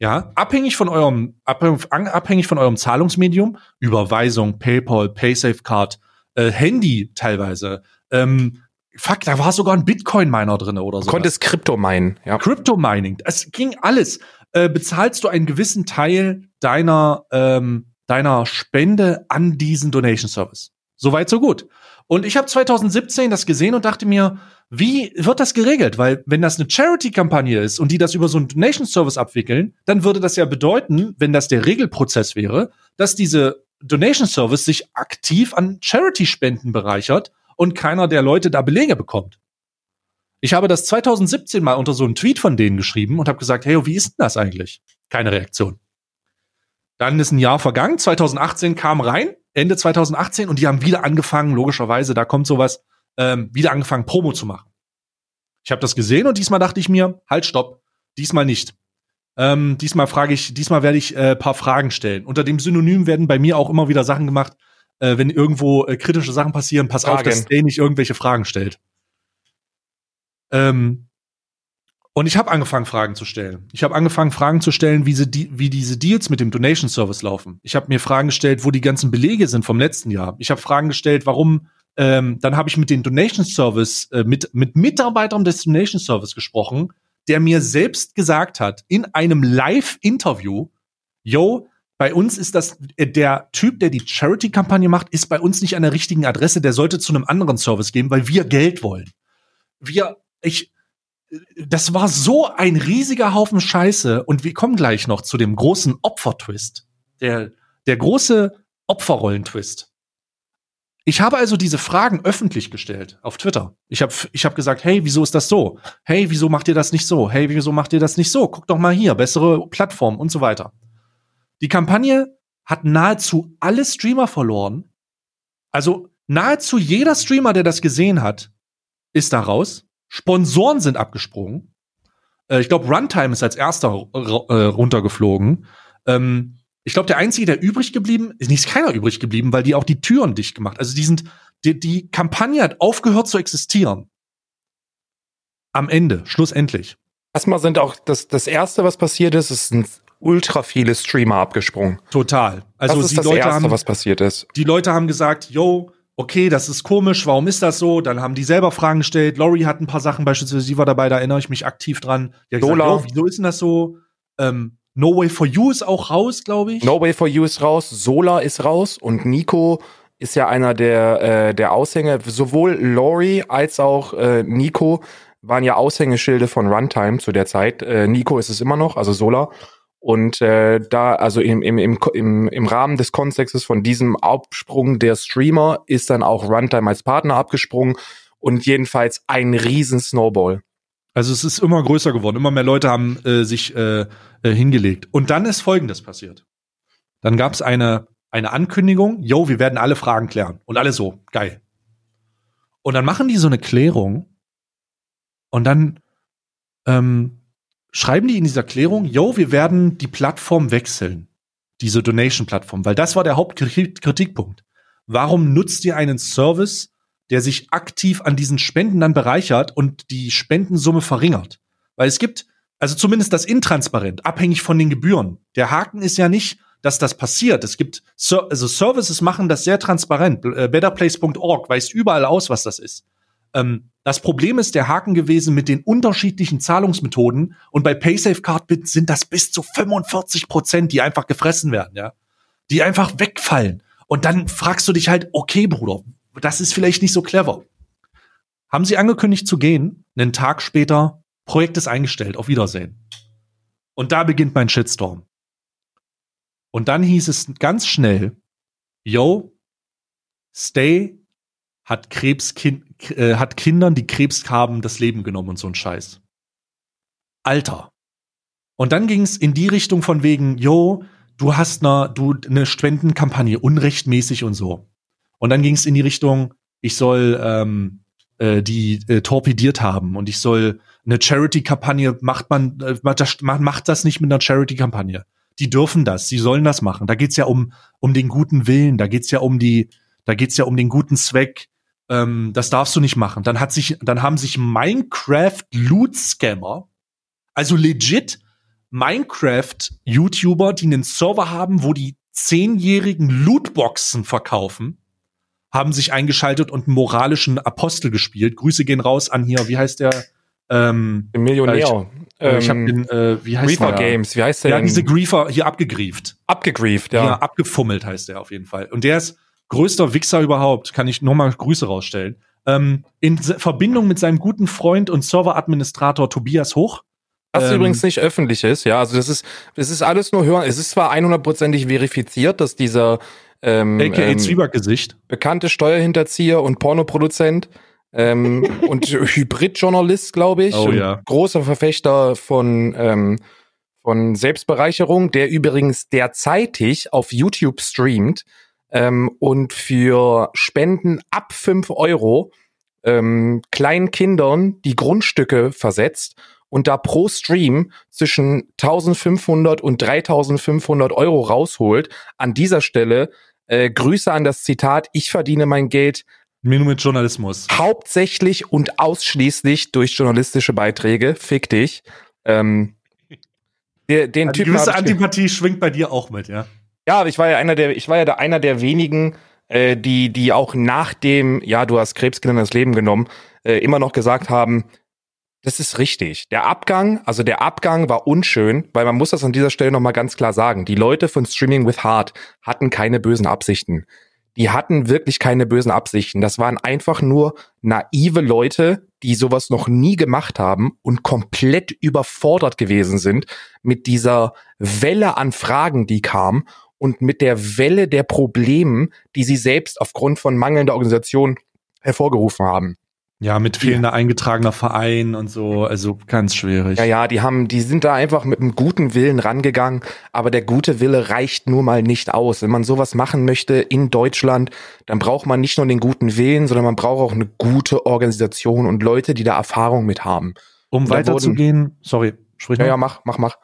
Speaker 1: Ja, abhängig von eurem abhängig von eurem Zahlungsmedium, Überweisung, PayPal, PaySafeCard, äh, Handy teilweise. Ähm, fuck, da war sogar ein Bitcoin-Miner drin oder so.
Speaker 2: Konntest Krypto meinen, ja.
Speaker 1: Crypto Mining, es ging alles. Äh, bezahlst du einen gewissen Teil deiner, ähm, deiner Spende an diesen Donation Service. Soweit, so gut. Und ich habe 2017 das gesehen und dachte mir, wie wird das geregelt? Weil wenn das eine Charity-Kampagne ist und die das über so einen Donation Service abwickeln, dann würde das ja bedeuten, wenn das der Regelprozess wäre, dass diese Donation Service sich aktiv an Charity-Spenden bereichert und keiner der Leute da Belege bekommt. Ich habe das 2017 mal unter so einen Tweet von denen geschrieben und habe gesagt, hey, wie ist denn das eigentlich? Keine Reaktion. Dann ist ein Jahr vergangen, 2018 kam rein, Ende 2018 und die haben wieder angefangen, logischerweise, da kommt sowas, ähm, wieder angefangen, Promo zu machen. Ich habe das gesehen und diesmal dachte ich mir, halt, stopp, diesmal nicht. Ähm, diesmal frage ich, diesmal werde ich äh, paar Fragen stellen. Unter dem Synonym werden bei mir auch immer wieder Sachen gemacht, äh, wenn irgendwo äh, kritische Sachen passieren, pass auf,
Speaker 2: Fragen.
Speaker 1: dass Stay nicht irgendwelche Fragen stellt. Ähm, Und ich habe angefangen, Fragen zu stellen. Ich habe angefangen, Fragen zu stellen, wie, sie, wie diese Deals mit dem Donation Service laufen. Ich habe mir Fragen gestellt, wo die ganzen Belege sind vom letzten Jahr. Ich habe Fragen gestellt, warum. Ähm, dann habe ich mit dem Donation Service, äh, mit, mit Mitarbeitern des Donation Service gesprochen, der mir selbst gesagt hat, in einem Live-Interview, yo, bei uns ist das, äh, der Typ, der die Charity-Kampagne macht, ist bei uns nicht an der richtigen Adresse, der sollte zu einem anderen Service gehen, weil wir Geld wollen. Wir, ich, das war so ein riesiger Haufen Scheiße und wir kommen gleich noch zu dem großen Opfertwist. Der, der große Opferrollentwist. Ich habe also diese Fragen öffentlich gestellt auf Twitter. Ich habe ich hab gesagt, hey, wieso ist das so? Hey, wieso macht ihr das nicht so? Hey, wieso macht ihr das nicht so? Guck doch mal hier, bessere Plattform und so weiter. Die Kampagne hat nahezu alle Streamer verloren. Also nahezu jeder Streamer, der das gesehen hat, ist da raus. Sponsoren sind abgesprungen. Äh, ich glaube, Runtime ist als erster äh, runtergeflogen. Ähm, ich glaube, der einzige, der übrig geblieben ist, nicht keiner übrig geblieben, weil die auch die Türen dicht gemacht. Also die sind, die, die Kampagne hat aufgehört zu existieren. Am Ende, schlussendlich.
Speaker 2: Erstmal sind auch das, das erste, was passiert ist, ist sind ultra viele Streamer abgesprungen.
Speaker 1: Total.
Speaker 2: Also das ist die das Leute erste, haben, was passiert ist.
Speaker 1: Die Leute haben gesagt, yo, okay, das ist komisch, warum ist das so? Dann haben die selber Fragen gestellt. Lori hat ein paar Sachen, beispielsweise sie war dabei, da erinnere ich mich aktiv dran. Die hat
Speaker 2: Lola.
Speaker 1: Gesagt, wieso ist denn das so? Ähm, no Way for You ist auch raus, glaube ich.
Speaker 2: No Way for You ist raus, Sola ist raus und Nico ist ja einer der, äh, der Aushänge. Sowohl Lori als auch äh, Nico waren ja Aushängeschilde von Runtime zu der Zeit. Äh, Nico ist es immer noch, also Sola. Und äh, da, also im, im, im, im, Rahmen des Kontextes von diesem Absprung der Streamer ist dann auch Runtime als Partner abgesprungen und jedenfalls ein riesen Snowball.
Speaker 1: Also es ist immer größer geworden, immer mehr Leute haben äh, sich äh, äh, hingelegt. Und dann ist Folgendes passiert. Dann gab es eine, eine Ankündigung, yo, wir werden alle Fragen klären. Und alle so, geil. Und dann machen die so eine Klärung und dann ähm, schreiben die in dieser Klärung, yo, wir werden die Plattform wechseln. Diese Donation-Plattform, weil das war der Hauptkritikpunkt. Warum nutzt ihr einen Service, der sich aktiv an diesen Spenden dann bereichert und die Spendensumme verringert? Weil es gibt, also zumindest das intransparent, abhängig von den Gebühren. Der Haken ist ja nicht, dass das passiert. Es gibt, also Services machen das sehr transparent. Äh, betterplace.org weist überall aus, was das ist. Ähm, das Problem ist der Haken gewesen mit den unterschiedlichen Zahlungsmethoden und bei PaySafeCard sind das bis zu 45 Prozent, die einfach gefressen werden, ja, die einfach wegfallen. Und dann fragst du dich halt, okay, Bruder, das ist vielleicht nicht so clever. Haben sie angekündigt zu gehen, einen Tag später, Projekt ist eingestellt, auf Wiedersehen. Und da beginnt mein Shitstorm. Und dann hieß es ganz schnell, yo, stay hat Krebskind, äh, hat Kindern, die Krebs haben, das Leben genommen und so ein Scheiß. Alter. Und dann ging es in die Richtung von wegen, yo, du hast ne, du eine Spendenkampagne unrechtmäßig und so. Und dann ging es in die Richtung, ich soll ähm, äh, die äh, torpediert haben und ich soll eine Charity-Kampagne macht man äh, das, macht das nicht mit einer Charity-Kampagne. Die dürfen das, sie sollen das machen. Da geht's ja um um den guten Willen, da geht's ja um die, da geht's ja um den guten Zweck ähm, das darfst du nicht machen. Dann hat sich, dann haben sich Minecraft Loot Scammer, also legit Minecraft YouTuber, die einen Server haben, wo die zehnjährigen Lootboxen verkaufen, haben sich eingeschaltet und einen moralischen Apostel gespielt. Grüße gehen raus an hier, wie heißt der?
Speaker 2: Ähm, Millionär.
Speaker 1: Ich, äh, ich habe ähm, den, äh, wie heißt
Speaker 2: Griefer der? Games, wie heißt der?
Speaker 1: Ja, diese Griefer hier abgegrieft.
Speaker 2: Abgegrieft, ja.
Speaker 1: Ja, abgefummelt heißt der auf jeden Fall. Und der ist größter Wichser überhaupt, kann ich nochmal Grüße rausstellen. Ähm, in Verbindung mit seinem guten Freund und Serveradministrator Tobias Hoch.
Speaker 2: Was ähm, übrigens nicht öffentlich ist, ja. Also das ist, das ist alles nur hören. Es ist zwar 100%ig verifiziert, dass dieser
Speaker 1: ähm, AKA ähm, Zwiebackgesicht.
Speaker 2: bekannte Steuerhinterzieher und Pornoproduzent ähm, und Hybridjournalist, glaube ich.
Speaker 1: Oh, ja.
Speaker 2: Großer Verfechter von, ähm, von Selbstbereicherung, der übrigens derzeitig auf YouTube streamt ähm, und für Spenden ab fünf Euro ähm, kleinen Kindern die Grundstücke versetzt und da pro Stream zwischen 1500 und 3500 Euro rausholt. An dieser Stelle äh, Grüße an das Zitat, ich verdiene mein Geld
Speaker 1: Nur mit Journalismus.
Speaker 2: Hauptsächlich und ausschließlich durch journalistische Beiträge. Fick dich. Ähm, der, den
Speaker 1: Eine
Speaker 2: Typen
Speaker 1: gewisse Antipathie schwingt bei dir auch mit, ja.
Speaker 2: Ja, ich war ja einer der, ich war ja der, einer der wenigen, äh, die, die auch nach dem, ja, du hast Krebskindern das Leben genommen, äh, immer noch gesagt haben, das ist richtig. Der Abgang, also der Abgang war unschön, weil man muss das an dieser Stelle nochmal ganz klar sagen. Die Leute von Streaming with Heart hatten keine bösen Absichten. Die hatten wirklich keine bösen Absichten. Das waren einfach nur naive Leute, die sowas noch nie gemacht haben und komplett überfordert gewesen sind mit dieser Welle an Fragen, die kam und mit der Welle der Problemen, die sie selbst aufgrund von mangelnder Organisation hervorgerufen haben.
Speaker 1: Ja, mit fehlender eingetragener Verein und so, also ganz schwierig.
Speaker 2: Ja, ja, die haben, die sind da einfach mit einem guten Willen rangegangen, aber der gute Wille reicht nur mal nicht aus. Wenn man sowas machen möchte in Deutschland, dann braucht man nicht nur den guten Willen, sondern man braucht auch eine gute Organisation und Leute, die da Erfahrung mit haben.
Speaker 1: Um weiterzugehen, sorry, sprich
Speaker 2: Ja,
Speaker 1: noch.
Speaker 2: ja, mach, mach, mach.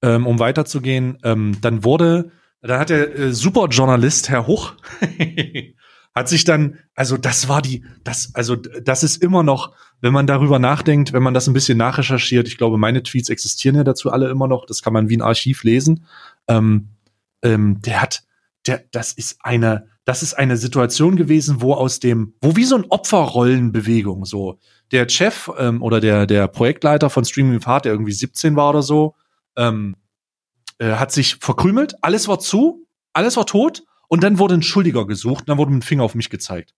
Speaker 1: ähm, um weiterzugehen, ähm, dann wurde, da hat der äh, Superjournalist Herr Hoch hat sich dann, also das war die, das, also das ist immer noch, wenn man darüber nachdenkt, wenn man das ein bisschen nachrecherchiert, ich glaube, meine Tweets existieren ja dazu alle immer noch, das kann man wie ein Archiv lesen. Ähm, ähm, der hat, der, das ist eine, das ist eine Situation gewesen, wo aus dem, wo wie so ein Opferrollenbewegung so der Chef ähm, oder der der Projektleiter von Streaming Heart, der irgendwie 17 war oder so, ähm, äh, hat sich verkrümelt, alles war zu, alles war tot und dann wurde ein Schuldiger gesucht, dann wurde mit dem Finger auf mich gezeigt.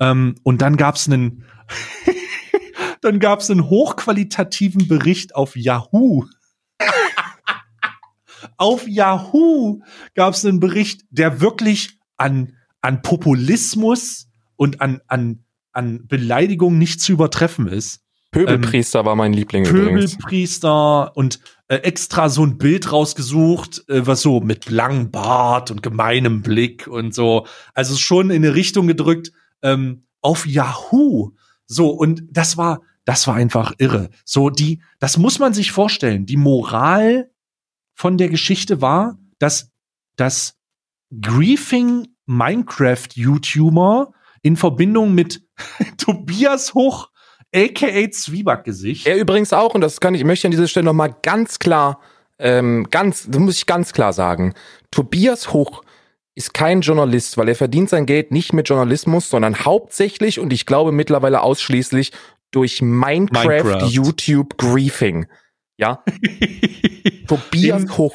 Speaker 1: Ähm, und dann gab's einen dann gab's einen hochqualitativen Bericht auf Yahoo. auf Yahoo gab's einen Bericht, der wirklich an an Populismus und an an an Beleidigung nicht zu übertreffen ist.
Speaker 2: Pöbelpriester war mein Liebling übrigens.
Speaker 1: Pöbelpriester und äh, extra so ein Bild rausgesucht, äh, was so mit langem Bart und gemeinem Blick und so. Also schon in eine Richtung gedrückt ähm, auf Yahoo. So und das war das war einfach irre. So die das muss man sich vorstellen. Die Moral von der Geschichte war, dass dass griefing Minecraft YouTuber in Verbindung mit Tobias Hoch aka Zwiebackgesicht.
Speaker 2: Er übrigens auch, und das kann ich, ich möchte an dieser Stelle nochmal ganz klar, ähm, ganz, das muss ich ganz klar sagen. Tobias Hoch ist kein Journalist, weil er verdient sein Geld nicht mit Journalismus, sondern hauptsächlich und ich glaube mittlerweile ausschließlich durch Minecraft,
Speaker 1: Minecraft.
Speaker 2: YouTube Griefing. Ja, Tobias Hoch.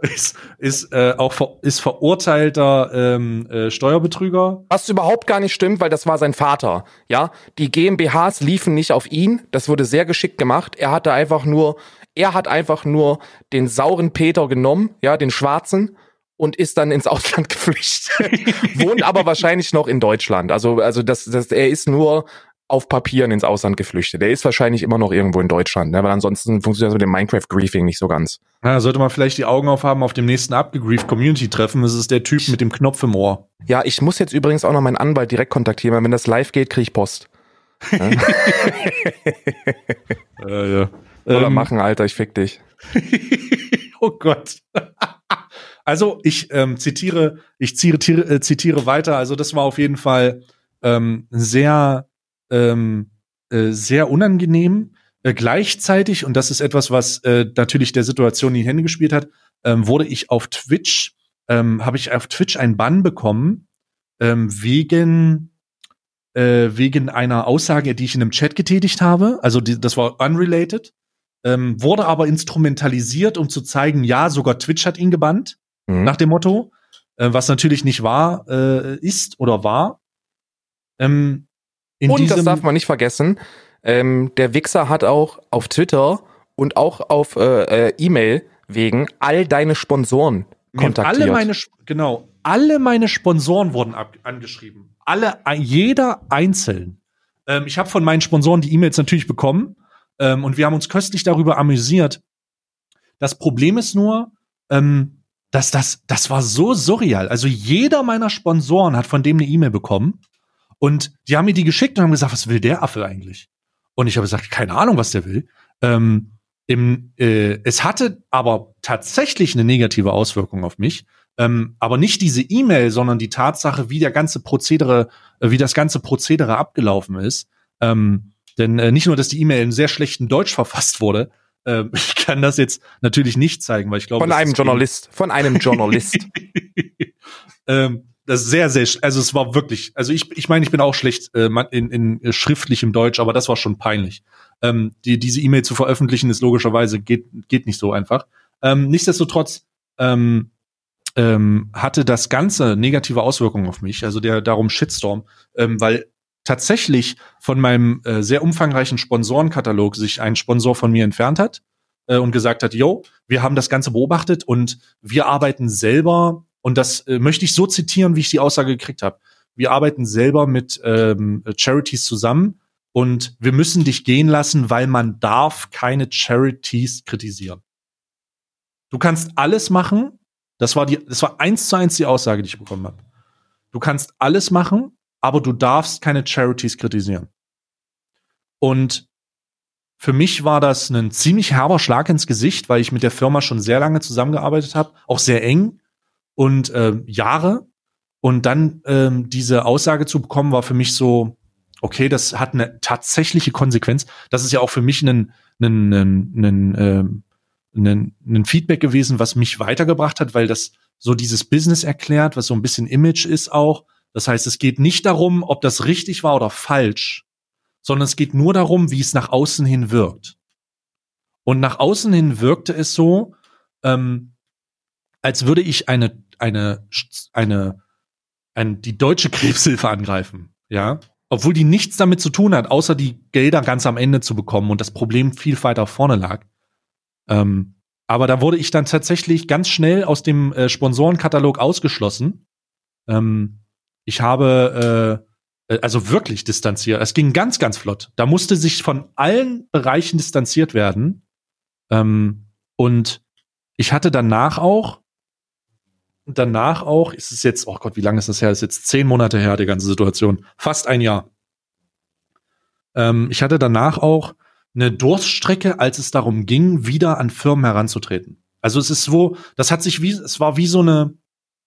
Speaker 1: Ist, ist äh, auch ver ist verurteilter ähm, äh, Steuerbetrüger.
Speaker 2: Was überhaupt gar nicht stimmt, weil das war sein Vater. Ja, die GmbHs liefen nicht auf ihn. Das wurde sehr geschickt gemacht. Er hatte einfach nur, er hat einfach nur den sauren Peter genommen, ja, den schwarzen und ist dann ins Ausland geflüchtet. Wohnt aber wahrscheinlich noch in Deutschland. Also, also das, das, er ist nur auf Papieren ins Ausland geflüchtet. Er ist wahrscheinlich immer noch irgendwo in Deutschland, ne? weil ansonsten funktioniert das mit dem Minecraft-Griefing nicht so ganz.
Speaker 1: Ja, sollte man vielleicht die Augen aufhaben auf dem nächsten abgegrieft Community-Treffen. Das ist der Typ mit dem Knopf im Ohr.
Speaker 2: Ja, ich muss jetzt übrigens auch noch meinen Anwalt direkt kontaktieren, weil wenn das live geht, kriege ich Post.
Speaker 1: Äh, ja.
Speaker 2: Soll er
Speaker 1: Ähm,
Speaker 2: machen, Alter, ich fick dich.
Speaker 1: oh Gott. also ich ähm, zitiere, ich zitiere, äh, zitiere weiter. Also das war auf jeden Fall ähm, sehr, ähm, äh, sehr unangenehm. Äh, gleichzeitig, und das ist etwas, was äh, natürlich der Situation in die Hände gespielt hat, ähm, wurde ich auf Twitch, ähm, habe ich auf Twitch einen Bann bekommen ähm, wegen äh, wegen einer Aussage, die ich in einem Chat getätigt habe. Also die, das war unrelated ähm, wurde aber instrumentalisiert, um zu zeigen, ja, sogar Twitch hat ihn gebannt,
Speaker 2: Mhm.
Speaker 1: nach dem Motto, äh, was natürlich nicht wahr äh, ist oder war. Ähm, in
Speaker 2: Und das darf man nicht vergessen, ähm, der Wichser hat auch auf Twitter und auch auf äh, äh, E-Mail wegen all deine Sponsoren kontaktiert.
Speaker 1: alle meine, genau, alle meine Sponsoren wurden ab, angeschrieben. Alle, ein- jeder einzeln. Ähm, ich habe von meinen Sponsoren die E-Mails natürlich bekommen ähm, und wir haben uns köstlich darüber amüsiert. Das Problem ist nur, ähm, dass das, das war so surreal. Also jeder meiner Sponsoren hat von dem eine E-Mail bekommen und die haben mir die geschickt und haben gesagt, was will der Affe eigentlich? Und ich habe gesagt, keine Ahnung, was der will. Ähm, im, äh, es hatte aber tatsächlich eine negative Auswirkung auf mich, Ähm, aber nicht diese E-Mail, sondern die Tatsache, wie der ganze Prozedere, äh, wie das ganze Prozedere abgelaufen ist. Ähm, denn äh, nicht nur, dass die E-Mail in sehr schlechten Deutsch verfasst wurde, äh, ich kann das jetzt natürlich nicht zeigen, weil ich glaube.
Speaker 2: Von einem Journalist, von einem Journalist.
Speaker 1: ähm, das ist sehr, sehr, also es war wirklich, also ich, ich meine, ich bin auch schlecht äh, in, in schriftlichem Deutsch, aber das war schon peinlich. Ähm, die, diese E-Mail zu veröffentlichen ist logischerweise geht, geht nicht so einfach. Ähm, nichtsdestotrotz ähm, ähm, hatte das Ganze negative Auswirkungen auf mich, also der darum Shitstorm, ähm, weil tatsächlich von meinem äh, sehr umfangreichen Sponsorenkatalog sich ein Sponsor von mir entfernt hat äh, und gesagt hat, yo, wir haben das Ganze beobachtet und wir arbeiten selber, und das äh, möchte ich so zitieren, wie ich die Aussage gekriegt habe. Wir arbeiten selber mit ähm, Charities zusammen und wir müssen dich gehen lassen, weil man darf keine Charities kritisieren. Du kannst alles machen. Das war die, das war eins zu eins die Aussage, die ich bekommen habe. Du kannst alles machen, aber du darfst keine Charities kritisieren. Und für mich war das ein ziemlich herber Schlag ins Gesicht, weil ich mit der Firma schon sehr lange zusammengearbeitet habe, auch sehr eng und äh, Jahre. Und dann ähm, diese Aussage zu bekommen, war für mich so, okay, das hat eine tatsächliche Konsequenz. Das ist ja auch für mich ein, ein, ein, ein, ähm, ein, ein Feedback gewesen, was mich weitergebracht hat, weil das so dieses Business erklärt, was so ein bisschen Image ist auch. Das heißt, es geht nicht darum, ob das richtig war oder falsch, sondern es geht nur darum, wie es nach außen hin wirkt. Und nach außen hin wirkte es so, ähm, als würde ich eine, eine, eine, eine, die deutsche Krebshilfe angreifen, ja. Obwohl die nichts damit zu tun hat, außer die Gelder ganz am Ende zu bekommen und das Problem viel weiter vorne lag. Ähm, aber da wurde ich dann tatsächlich ganz schnell aus dem äh, Sponsorenkatalog ausgeschlossen. Ähm, ich habe äh, also wirklich distanziert. Es ging ganz, ganz flott. Da musste sich von allen Bereichen distanziert werden. Ähm, und ich hatte danach auch, danach auch, ist es jetzt, oh Gott, wie lange ist das her? ist jetzt zehn Monate her, die ganze Situation. Fast ein Jahr. Ähm, ich hatte danach auch eine Durststrecke, als es darum ging, wieder an Firmen heranzutreten. Also es ist so, das hat sich wie, es war wie so eine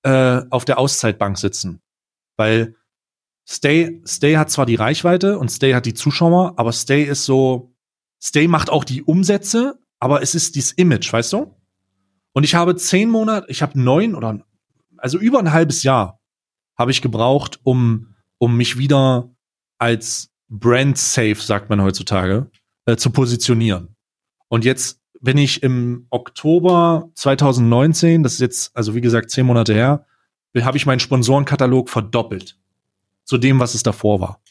Speaker 1: äh, auf der Auszeitbank sitzen. Weil Stay, Stay hat zwar die Reichweite und Stay hat die Zuschauer, aber Stay ist so, Stay macht auch die Umsätze, aber es ist dieses Image, weißt du? Und ich habe zehn Monate, ich habe neun oder also über ein halbes Jahr habe ich gebraucht, um, um mich wieder als Brand safe, sagt man heutzutage, äh, zu positionieren. Und jetzt bin ich im Oktober 2019, das ist jetzt, also wie gesagt, zehn Monate her, habe ich meinen Sponsorenkatalog verdoppelt zu dem, was es davor war.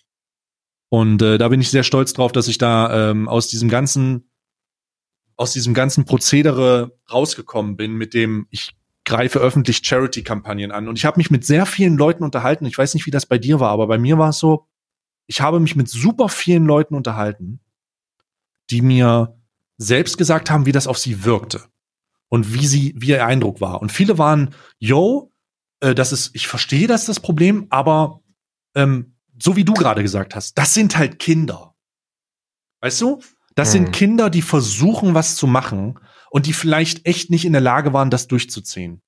Speaker 1: Und äh, da bin ich sehr stolz drauf, dass ich da ähm, aus diesem ganzen aus diesem ganzen Prozedere rausgekommen bin, mit dem ich greife öffentlich Charity-Kampagnen an. Und ich habe mich mit sehr vielen Leuten unterhalten. Ich weiß nicht, wie das bei dir war, aber bei mir war es so, ich habe mich mit super vielen Leuten unterhalten, die mir selbst gesagt haben, wie das auf sie wirkte und wie sie, wie ihr Eindruck war. Und viele waren, yo, äh, das ist, ich verstehe das, das Problem, aber ähm, so wie du gerade gesagt hast, das sind halt Kinder. Weißt du? Das hm. sind Kinder, die versuchen, was zu machen und die vielleicht echt nicht in der Lage waren, das durchzuziehen.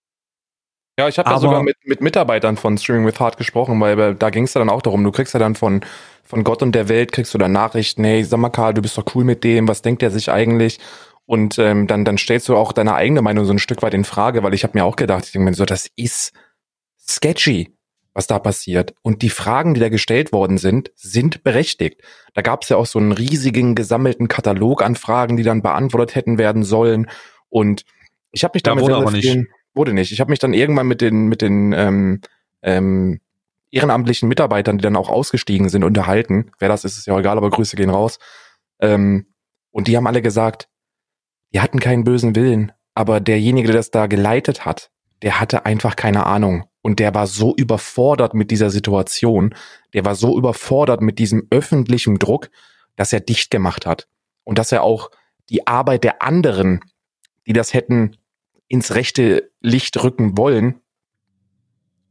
Speaker 2: Ja, ich habe ja sogar mit, mit Mitarbeitern von Streaming with Heart gesprochen, weil da ging es ja dann auch darum, du kriegst ja dann von, von Gott und der Welt, kriegst du dann Nachrichten, hey, sag mal Karl, du bist doch cool mit dem, was denkt er sich eigentlich? Und ähm, dann, dann stellst du auch deine eigene Meinung so ein Stück weit in Frage, weil ich habe mir auch gedacht, ich denke mir so, das ist sketchy, was da passiert. Und die Fragen, die da gestellt worden sind, sind berechtigt. Da gab es ja auch so einen riesigen gesammelten Katalog an Fragen, die dann beantwortet hätten werden sollen. Und ich habe mich
Speaker 1: da
Speaker 2: damit
Speaker 1: wurde aber nicht.
Speaker 2: Wurde nicht. Ich habe mich dann irgendwann mit den mit den ähm, ähm, ehrenamtlichen Mitarbeitern, die dann auch ausgestiegen sind, unterhalten. Wer das ist, ist ja egal, aber Grüße gehen raus. Ähm, und die haben alle gesagt, die hatten keinen bösen Willen, aber derjenige, der das da geleitet hat, der hatte einfach keine Ahnung. Und der war so überfordert mit dieser Situation, der war so überfordert mit diesem öffentlichen Druck, dass er dicht gemacht hat. Und dass er auch die Arbeit der anderen, die das hätten ins rechte Licht rücken wollen,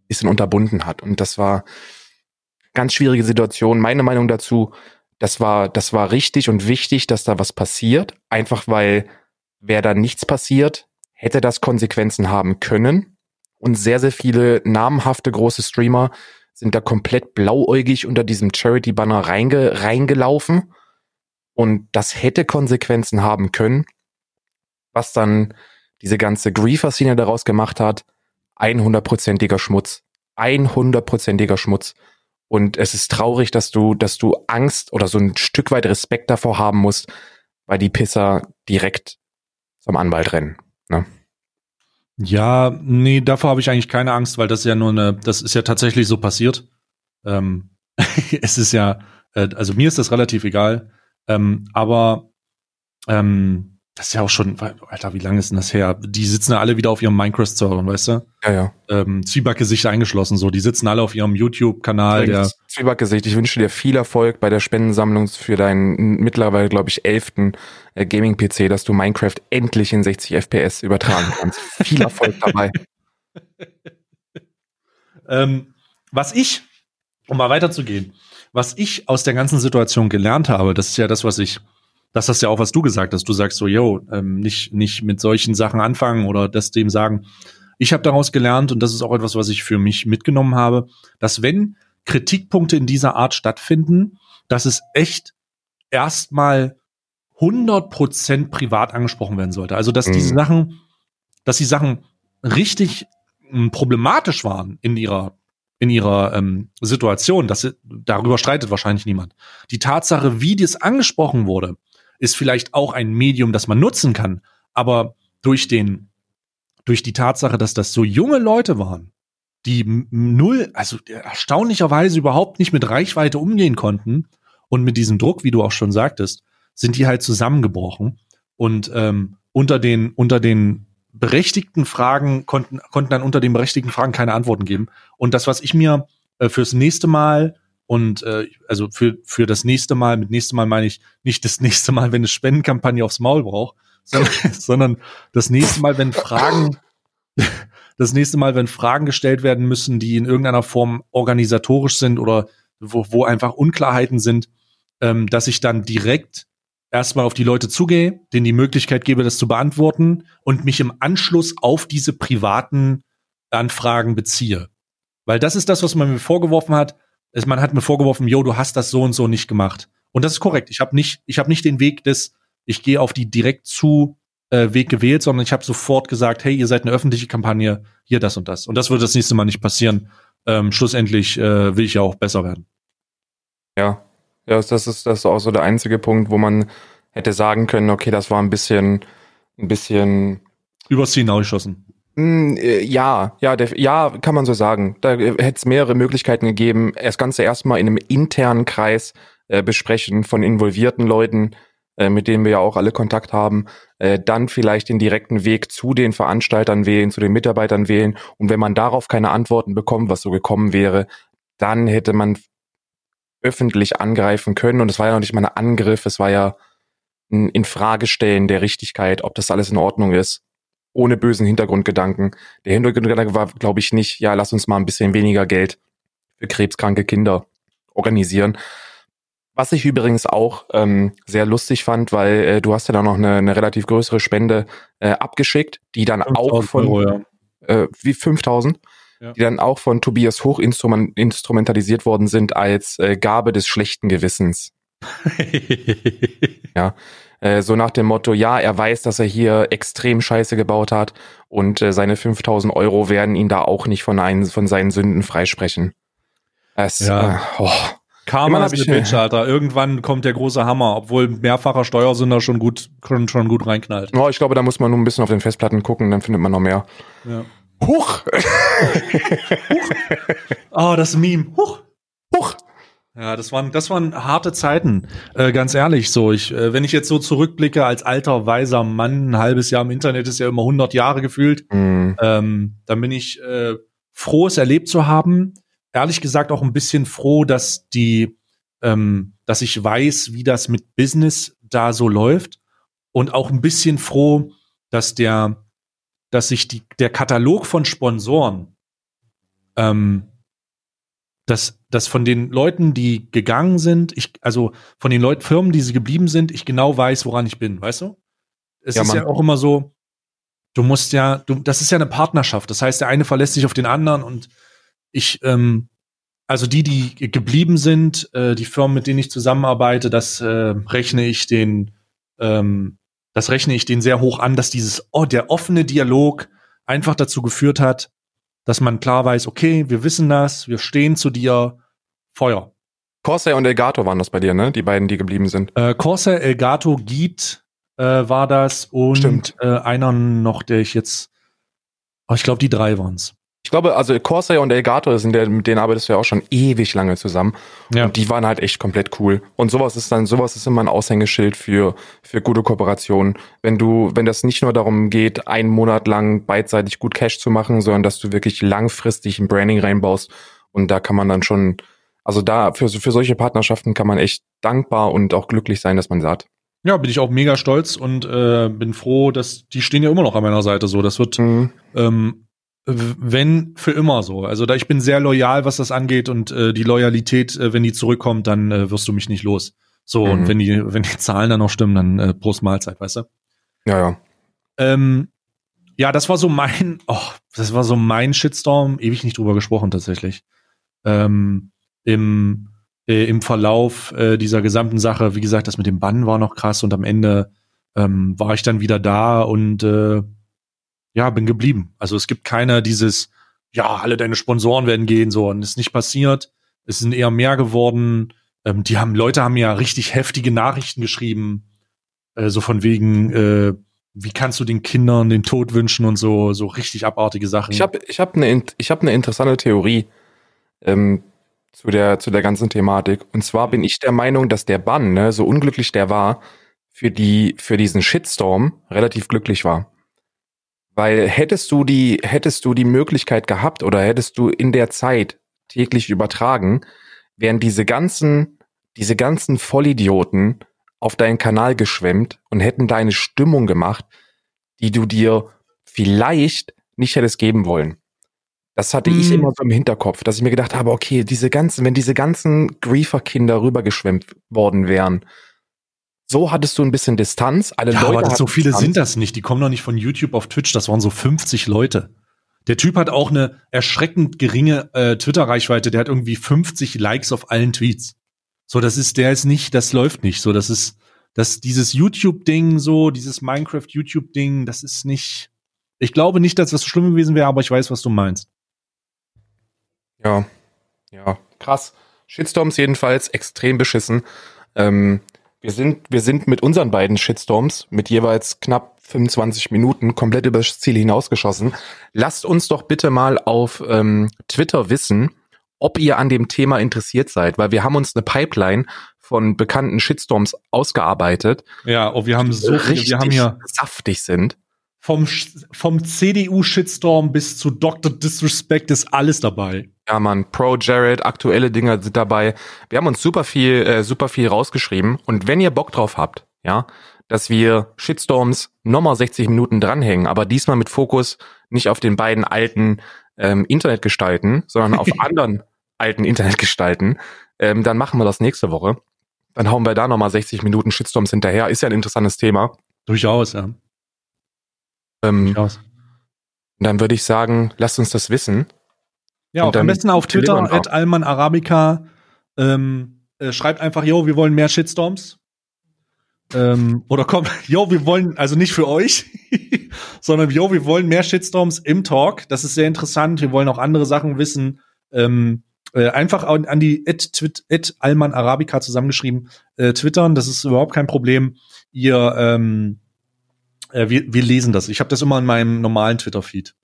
Speaker 2: bisschen unterbunden hat. Und das war ganz schwierige Situation. Meine Meinung dazu, das war, das war richtig und wichtig, dass da was passiert. Einfach weil, wäre da nichts passiert, hätte das Konsequenzen haben können. Und sehr, sehr viele namhafte große Streamer sind da komplett blauäugig unter diesem Charity-Banner reinge reingelaufen. Und das hätte Konsequenzen haben können, was dann diese ganze Griefer-Szene daraus gemacht hat. 100%iger Schmutz. 100%iger Schmutz. Und es ist traurig, dass du, dass du Angst oder so ein Stück weit Respekt davor haben musst, weil die Pisser direkt zum Anwalt rennen. Ne?
Speaker 1: Ja, nee, davor habe ich eigentlich keine Angst, weil das ist ja nur eine, das ist ja tatsächlich so passiert. Ähm, es ist ja, äh, also mir ist das relativ egal. Ähm, aber ähm, das ist ja auch schon, Alter, wie lange ist denn das her? Die sitzen ja alle wieder auf ihrem Minecraft-Server, weißt du?
Speaker 2: Ja, ja.
Speaker 1: Ähm, Zwiebackgesicht eingeschlossen, so. Die sitzen alle auf ihrem YouTube-Kanal. Der
Speaker 2: Zwiebackgesicht, ich wünsche dir viel Erfolg bei der Spendensammlung für deinen mittlerweile, glaube ich, elften äh, Gaming-PC, dass du Minecraft endlich in 60 FPS übertragen kannst. viel Erfolg dabei.
Speaker 1: ähm, was ich, um mal weiterzugehen, was ich aus der ganzen Situation gelernt habe, das ist ja das, was ich das ist ja auch, was du gesagt hast. Du sagst so, yo, ähm, nicht, nicht mit solchen Sachen anfangen oder das dem sagen. Ich habe daraus gelernt, und das ist auch etwas, was ich für mich mitgenommen habe, dass wenn Kritikpunkte in dieser Art stattfinden, dass es echt erstmal 100% privat angesprochen werden sollte. Also, dass mhm. diese Sachen, dass die Sachen richtig m, hm, problematisch waren in ihrer in ihrer ähm, Situation, dass darüber streitet wahrscheinlich niemand. Die Tatsache, wie das angesprochen wurde, ist vielleicht auch ein Medium, das man nutzen kann. Aber durch den, durch die Tatsache, dass das so junge Leute waren, die null, also erstaunlicherweise überhaupt nicht mit Reichweite umgehen konnten und mit diesem Druck, wie du auch schon sagtest, sind die halt zusammengebrochen und ähm, unter den unter den berechtigten Fragen konnten konnten dann unter den berechtigten Fragen keine Antworten geben und das, was ich mir äh, fürs nächste Mal und äh, also für, für das nächste Mal, mit nächste Mal meine ich nicht das nächste Mal, wenn eine Spendenkampagne aufs Maul braucht, sondern, sondern das nächste Mal, wenn Fragen, das nächste Mal, wenn Fragen gestellt werden müssen, die in irgendeiner Form organisatorisch sind oder wo, wo einfach Unklarheiten sind, ähm, dass ich dann direkt erstmal auf die Leute zugehe, denen die Möglichkeit gebe, das zu beantworten und mich im Anschluss auf diese privaten Anfragen beziehe. Weil das ist das, was man mir vorgeworfen hat es, man hat mir vorgeworfen, yo, du hast das so und so nicht gemacht. Und das ist korrekt. Ich habe nicht, ich habe nicht den Weg des, ich gehe auf die direkt zu äh, Weg gewählt, sondern ich habe sofort gesagt, hey, ihr seid eine öffentliche Kampagne, hier das und das. Und das wird das nächste Mal nicht passieren. Ähm, schlussendlich äh, will ich ja auch besser werden.
Speaker 2: Ja, ja, das ist das ist auch so der einzige Punkt, wo man hätte sagen können, okay, das war ein bisschen, ein bisschen
Speaker 1: übers Ziel hinausgeschossen.
Speaker 2: Hm, äh, ja, ja, der, ja, kann man so sagen. Da äh, hätte es mehrere Möglichkeiten gegeben. Das Ganze erstmal in einem internen Kreis äh, besprechen von involvierten Leuten, äh, mit denen wir ja auch alle Kontakt haben. Äh, dann vielleicht den direkten Weg zu den Veranstaltern wählen, zu den Mitarbeitern wählen. Und wenn man darauf keine Antworten bekommt, was so gekommen wäre, dann hätte man öffentlich angreifen können. Und es war ja noch nicht mal ein Angriff, es war ja ein Infragestellen der Richtigkeit, ob das alles in Ordnung ist ohne bösen Hintergrundgedanken. Der Hintergrundgedanke war, glaube ich, nicht, ja, lass uns mal ein bisschen weniger Geld für krebskranke Kinder organisieren. Was ich übrigens auch ähm, sehr lustig fand, weil äh, du hast ja da noch eine, eine relativ größere Spende äh, abgeschickt, die dann auch von Euro, ja. äh, wie 5000, ja. die dann auch von Tobias Hoch instrumentalisiert worden sind als äh, Gabe des schlechten Gewissens. ja, äh, so nach dem Motto, ja, er weiß, dass er hier extrem Scheiße gebaut hat und äh, seine 5000 Euro werden ihn da auch nicht von, einen, von seinen Sünden freisprechen.
Speaker 1: Es, ja. Äh, oh. Karma ist eine Bitch, Alter. Irgendwann kommt der große Hammer, obwohl mehrfacher Steuersünder schon gut, schon, schon gut reinknallt.
Speaker 2: Oh, ich glaube, da muss man nur ein bisschen auf den Festplatten gucken, dann findet man noch mehr.
Speaker 1: Ja. Huch! Huch! Oh, das Meme. Huch! Huch! Ja, das waren, das waren harte Zeiten, äh, ganz ehrlich. So, ich, äh, wenn ich jetzt so zurückblicke als alter weiser Mann, ein halbes Jahr im Internet ist ja immer 100 Jahre gefühlt, mhm. ähm, dann bin ich äh, froh, es erlebt zu haben. Ehrlich gesagt auch ein bisschen froh, dass die, ähm, dass ich weiß, wie das mit Business da so läuft und auch ein bisschen froh, dass der, dass sich die, der Katalog von Sponsoren ähm, dass, dass von den Leuten, die gegangen sind, ich, also von den Leuten, Firmen, die sie geblieben sind, ich genau weiß, woran ich bin, weißt du? Es ja, ist Mann. ja auch immer so, du musst ja, du, das ist ja eine Partnerschaft. Das heißt, der eine verlässt sich auf den anderen und ich, ähm, also die, die geblieben sind, äh, die Firmen, mit denen ich zusammenarbeite, das äh, rechne ich den, ähm, das rechne ich den sehr hoch an, dass dieses, oh, der offene Dialog einfach dazu geführt hat, dass man klar weiß, okay, wir wissen das, wir stehen zu dir, Feuer.
Speaker 2: Corsair und Elgato waren das bei dir, ne? Die beiden, die geblieben sind.
Speaker 1: Äh, Corsair, Elgato, Geet äh, war das und äh, einer noch, der ich jetzt, oh, ich glaube, die drei waren's.
Speaker 2: Ich glaube, also Corsair und Elgato sind der, mit denen arbeitest du ja auch schon ewig lange zusammen.
Speaker 1: Ja.
Speaker 2: Und die waren halt echt komplett cool. Und sowas ist dann, sowas ist immer ein Aushängeschild für, für gute Kooperationen. Wenn du, wenn das nicht nur darum geht, einen Monat lang beidseitig gut Cash zu machen, sondern dass du wirklich langfristig ein Branding reinbaust. Und da kann man dann schon, also da, für, für solche Partnerschaften kann man echt dankbar und auch glücklich sein, dass man sagt.
Speaker 1: Ja, bin ich auch mega stolz und äh, bin froh, dass die stehen ja immer noch an meiner Seite so. Das wird
Speaker 2: Mhm.
Speaker 1: ähm, wenn für immer so. Also da ich bin sehr loyal, was das angeht und äh, die Loyalität, äh, wenn die zurückkommt, dann äh, wirst du mich nicht los. So
Speaker 2: Mhm.
Speaker 1: und wenn die wenn die Zahlen dann noch stimmen, dann äh, Prost Mahlzeit, weißt du?
Speaker 2: Ja, ja.
Speaker 1: Ähm, ja, das war so mein, oh, das war so mein Shitstorm. Ewig nicht drüber gesprochen tatsächlich. Ähm, Im äh, im Verlauf äh, dieser gesamten Sache, wie gesagt, das mit dem Bann war noch krass und am Ende ähm, war ich dann wieder da und äh, ja, bin geblieben. Also es gibt keiner dieses, ja, alle deine Sponsoren werden gehen, so, und ist nicht passiert. Es sind eher mehr geworden. Ähm, die haben, Leute haben ja richtig heftige Nachrichten geschrieben, äh, so von wegen, äh, wie kannst du den Kindern den Tod wünschen und so, so richtig abartige Sachen.
Speaker 2: Ich habe ich hab eine ich hab ne interessante Theorie ähm, zu, der, zu der ganzen Thematik. Und zwar bin ich der Meinung, dass der Bann, ne, so unglücklich der war, für, die, für diesen Shitstorm relativ glücklich war. Weil hättest du die, hättest du die Möglichkeit gehabt oder hättest du in der Zeit täglich übertragen, wären diese ganzen, diese ganzen Vollidioten auf deinen Kanal geschwemmt und hätten deine Stimmung gemacht, die du dir vielleicht nicht hättest geben wollen. Das hatte ich
Speaker 1: Mm.
Speaker 2: immer so im Hinterkopf, dass ich mir gedacht habe, okay, diese ganzen, wenn diese ganzen Griefer-Kinder rübergeschwemmt worden wären, so hattest du ein bisschen Distanz. Alle
Speaker 1: ja,
Speaker 2: Leute
Speaker 1: aber so viele
Speaker 2: Distanz.
Speaker 1: sind das nicht. Die kommen doch nicht von YouTube auf Twitch. Das waren so 50 Leute. Der Typ hat auch eine erschreckend geringe äh, Twitter-Reichweite. Der hat irgendwie 50 Likes auf allen Tweets. So, das ist, der ist nicht, das läuft nicht. So, das ist, das, dieses YouTube-Ding, so, dieses Minecraft-YouTube-Ding, das ist nicht. Ich glaube nicht, dass das so schlimm gewesen wäre, aber ich weiß, was du meinst.
Speaker 2: Ja, ja, krass. Shitstorms jedenfalls extrem beschissen. Ähm, wir sind, wir sind mit unseren beiden Shitstorms mit jeweils knapp 25 Minuten komplett übers Ziel hinausgeschossen. Lasst uns doch bitte mal auf ähm, Twitter wissen, ob ihr an dem Thema interessiert seid, weil wir haben uns eine Pipeline von bekannten Shitstorms ausgearbeitet,
Speaker 1: Ja, oh, wir haben so viele, wir haben hier
Speaker 2: saftig sind.
Speaker 1: vom, vom CDU-Shitstorm bis zu Dr. Disrespect ist alles dabei.
Speaker 2: Ja, Mann, Pro Jared, aktuelle Dinger sind dabei. Wir haben uns super viel, äh, super viel rausgeschrieben. Und wenn ihr Bock drauf habt, ja, dass wir Shitstorms nochmal 60 Minuten dranhängen, aber diesmal mit Fokus nicht auf den beiden alten ähm, Internetgestalten, sondern auf anderen alten Internetgestalten, ähm, dann machen wir das nächste Woche. Dann hauen wir da nochmal 60 Minuten Shitstorms hinterher. Ist ja ein interessantes Thema.
Speaker 1: Durchaus, ja.
Speaker 2: Ähm,
Speaker 1: Durchaus.
Speaker 2: Dann würde ich sagen, lasst uns das wissen.
Speaker 1: Ja, am besten auf Twitter, at Alman Arabica. Ähm, äh, schreibt einfach, yo, wir wollen mehr Shitstorms. Ähm, oder komm, yo, wir wollen, also nicht für euch, sondern yo, wir wollen mehr Shitstorms im Talk. Das ist sehr interessant. Wir wollen auch andere Sachen wissen. Ähm, äh, einfach an, an die at, twit, at Alman Arabica zusammengeschrieben äh, twittern. Das ist überhaupt kein Problem. Ihr, ähm, äh, wir, wir lesen das. Ich habe das immer in meinem normalen Twitter-Feed.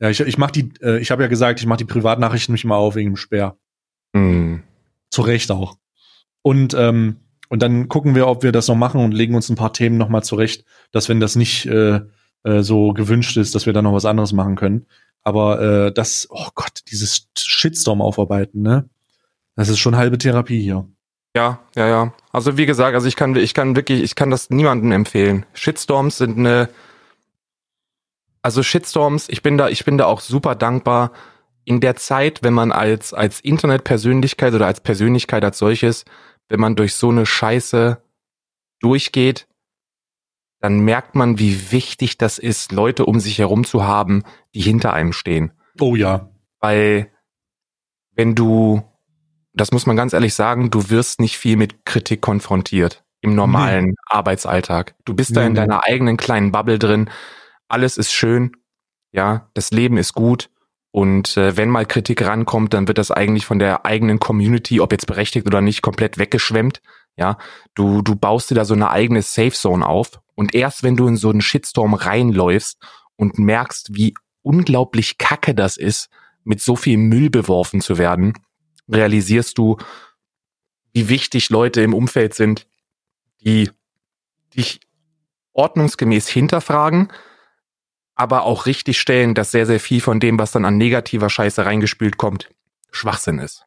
Speaker 1: Ja, ich, ich mach die, äh, ich habe ja gesagt, ich mache die Privatnachrichten nicht mal auf wegen dem Sperr.
Speaker 2: Hm.
Speaker 1: Zu Recht auch. Und, ähm, und dann gucken wir, ob wir das noch machen und legen uns ein paar Themen noch mal zurecht, dass wenn das nicht äh, äh, so gewünscht ist, dass wir dann noch was anderes machen können. Aber äh, das, oh Gott, dieses Shitstorm aufarbeiten, ne? Das ist schon halbe Therapie hier.
Speaker 2: Ja, ja, ja. Also wie gesagt, also ich kann, ich kann wirklich, ich kann das niemandem empfehlen. Shitstorms sind eine, also Shitstorms, ich bin da, ich bin da auch super dankbar. In der Zeit, wenn man als, als Internetpersönlichkeit oder als Persönlichkeit als solches, wenn man durch so eine Scheiße durchgeht, dann merkt man, wie wichtig das ist, Leute um sich herum zu haben, die hinter einem stehen.
Speaker 1: Oh ja.
Speaker 2: Weil wenn du, das muss man ganz ehrlich sagen, du wirst nicht viel mit Kritik konfrontiert im normalen nee. Arbeitsalltag. Du bist nee, da in nee. deiner eigenen kleinen Bubble drin. Alles ist schön. Ja, das Leben ist gut. Und äh, wenn mal Kritik rankommt, dann wird das eigentlich von der eigenen Community, ob jetzt berechtigt oder nicht, komplett weggeschwemmt. Ja, du, du baust dir da so eine eigene Safe Zone auf. Und erst wenn du in so einen Shitstorm reinläufst und merkst, wie unglaublich kacke das ist, mit so viel Müll beworfen zu werden, realisierst du, wie wichtig Leute im Umfeld sind, die dich ordnungsgemäß hinterfragen, aber auch richtig stellen, dass sehr, sehr viel von dem, was dann an negativer Scheiße reingespült kommt, Schwachsinn ist.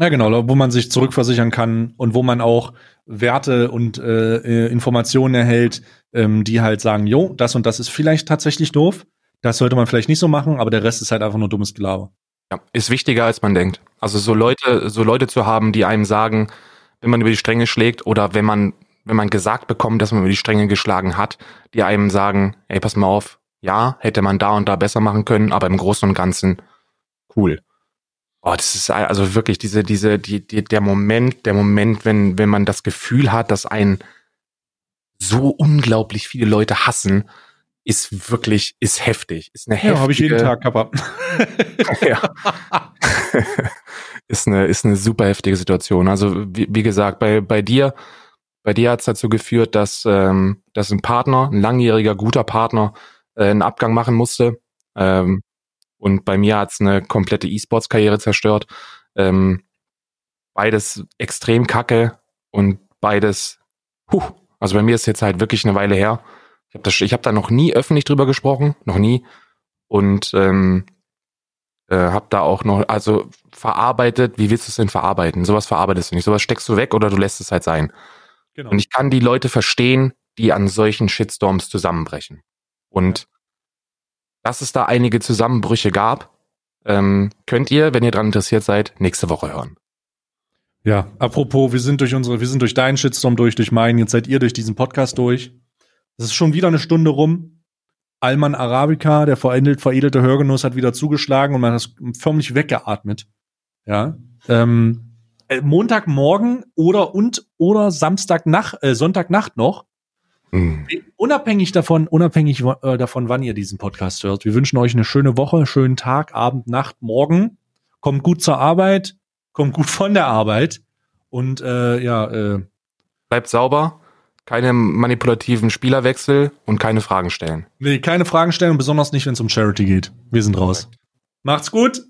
Speaker 1: Ja, genau, wo man sich zurückversichern kann und wo man auch Werte und äh, äh, Informationen erhält, ähm, die halt sagen, jo, das und das ist vielleicht tatsächlich doof, das sollte man vielleicht nicht so machen, aber der Rest ist halt einfach nur dummes Gelaber.
Speaker 2: Ja, ist wichtiger als man denkt. Also so Leute, so Leute zu haben, die einem sagen, wenn man über die Stränge schlägt oder wenn man, wenn man gesagt bekommt, dass man über die Stränge geschlagen hat, die einem sagen, ey, pass mal auf, ja, hätte man da und da besser machen können, aber im Großen und Ganzen cool. Oh, das ist also wirklich diese, diese, die, die, der Moment, der Moment, wenn, wenn man das Gefühl hat, dass einen so unglaublich viele Leute hassen, ist wirklich, ist heftig. Ist eine heftige.
Speaker 1: Ja, habe ich jeden Tag, Kappa. ja.
Speaker 2: ist eine, ist eine super heftige Situation. Also, wie, wie gesagt, bei, bei dir, bei dir hat es dazu geführt, dass, ähm, dass ein Partner, ein langjähriger, guter Partner, äh, einen Abgang machen musste. Ähm, und bei mir hat's eine komplette E-Sports-Karriere zerstört. Ähm, beides extrem kacke und beides, huh, also bei mir ist jetzt halt wirklich eine Weile her. Ich habe hab da noch nie öffentlich drüber gesprochen, noch nie. Und ähm, äh, habe da auch noch, also verarbeitet, wie willst du es denn verarbeiten? Sowas verarbeitest du nicht. Sowas steckst du weg oder du lässt es halt sein. Genau. Und ich kann die Leute verstehen, die an solchen Shitstorms zusammenbrechen. Und dass es da einige Zusammenbrüche gab, ähm, könnt ihr, wenn ihr daran interessiert seid, nächste Woche hören.
Speaker 1: Ja, apropos, wir sind durch unsere, wir sind durch deinen Shitstorm durch, durch meinen, jetzt seid ihr durch diesen Podcast durch. Es ist schon wieder eine Stunde rum. Alman Arabica, der veredelt, veredelte Hörgenuss, hat wieder zugeschlagen und man hat förmlich weggeatmet. Ja. Ähm, äh, Montagmorgen oder und oder Samstagnacht, äh, Sonntagnacht noch Mhm. Unabhängig davon, unabhängig äh, davon, wann ihr diesen Podcast hört. Wir wünschen euch eine schöne Woche, schönen Tag, Abend, Nacht, Morgen. Kommt gut zur Arbeit, kommt gut von der Arbeit und äh, ja, äh,
Speaker 2: bleibt sauber, keine manipulativen Spielerwechsel und keine Fragen stellen.
Speaker 1: Nee, keine Fragen stellen und besonders nicht, wenn es um Charity geht. Wir sind raus. Macht's gut.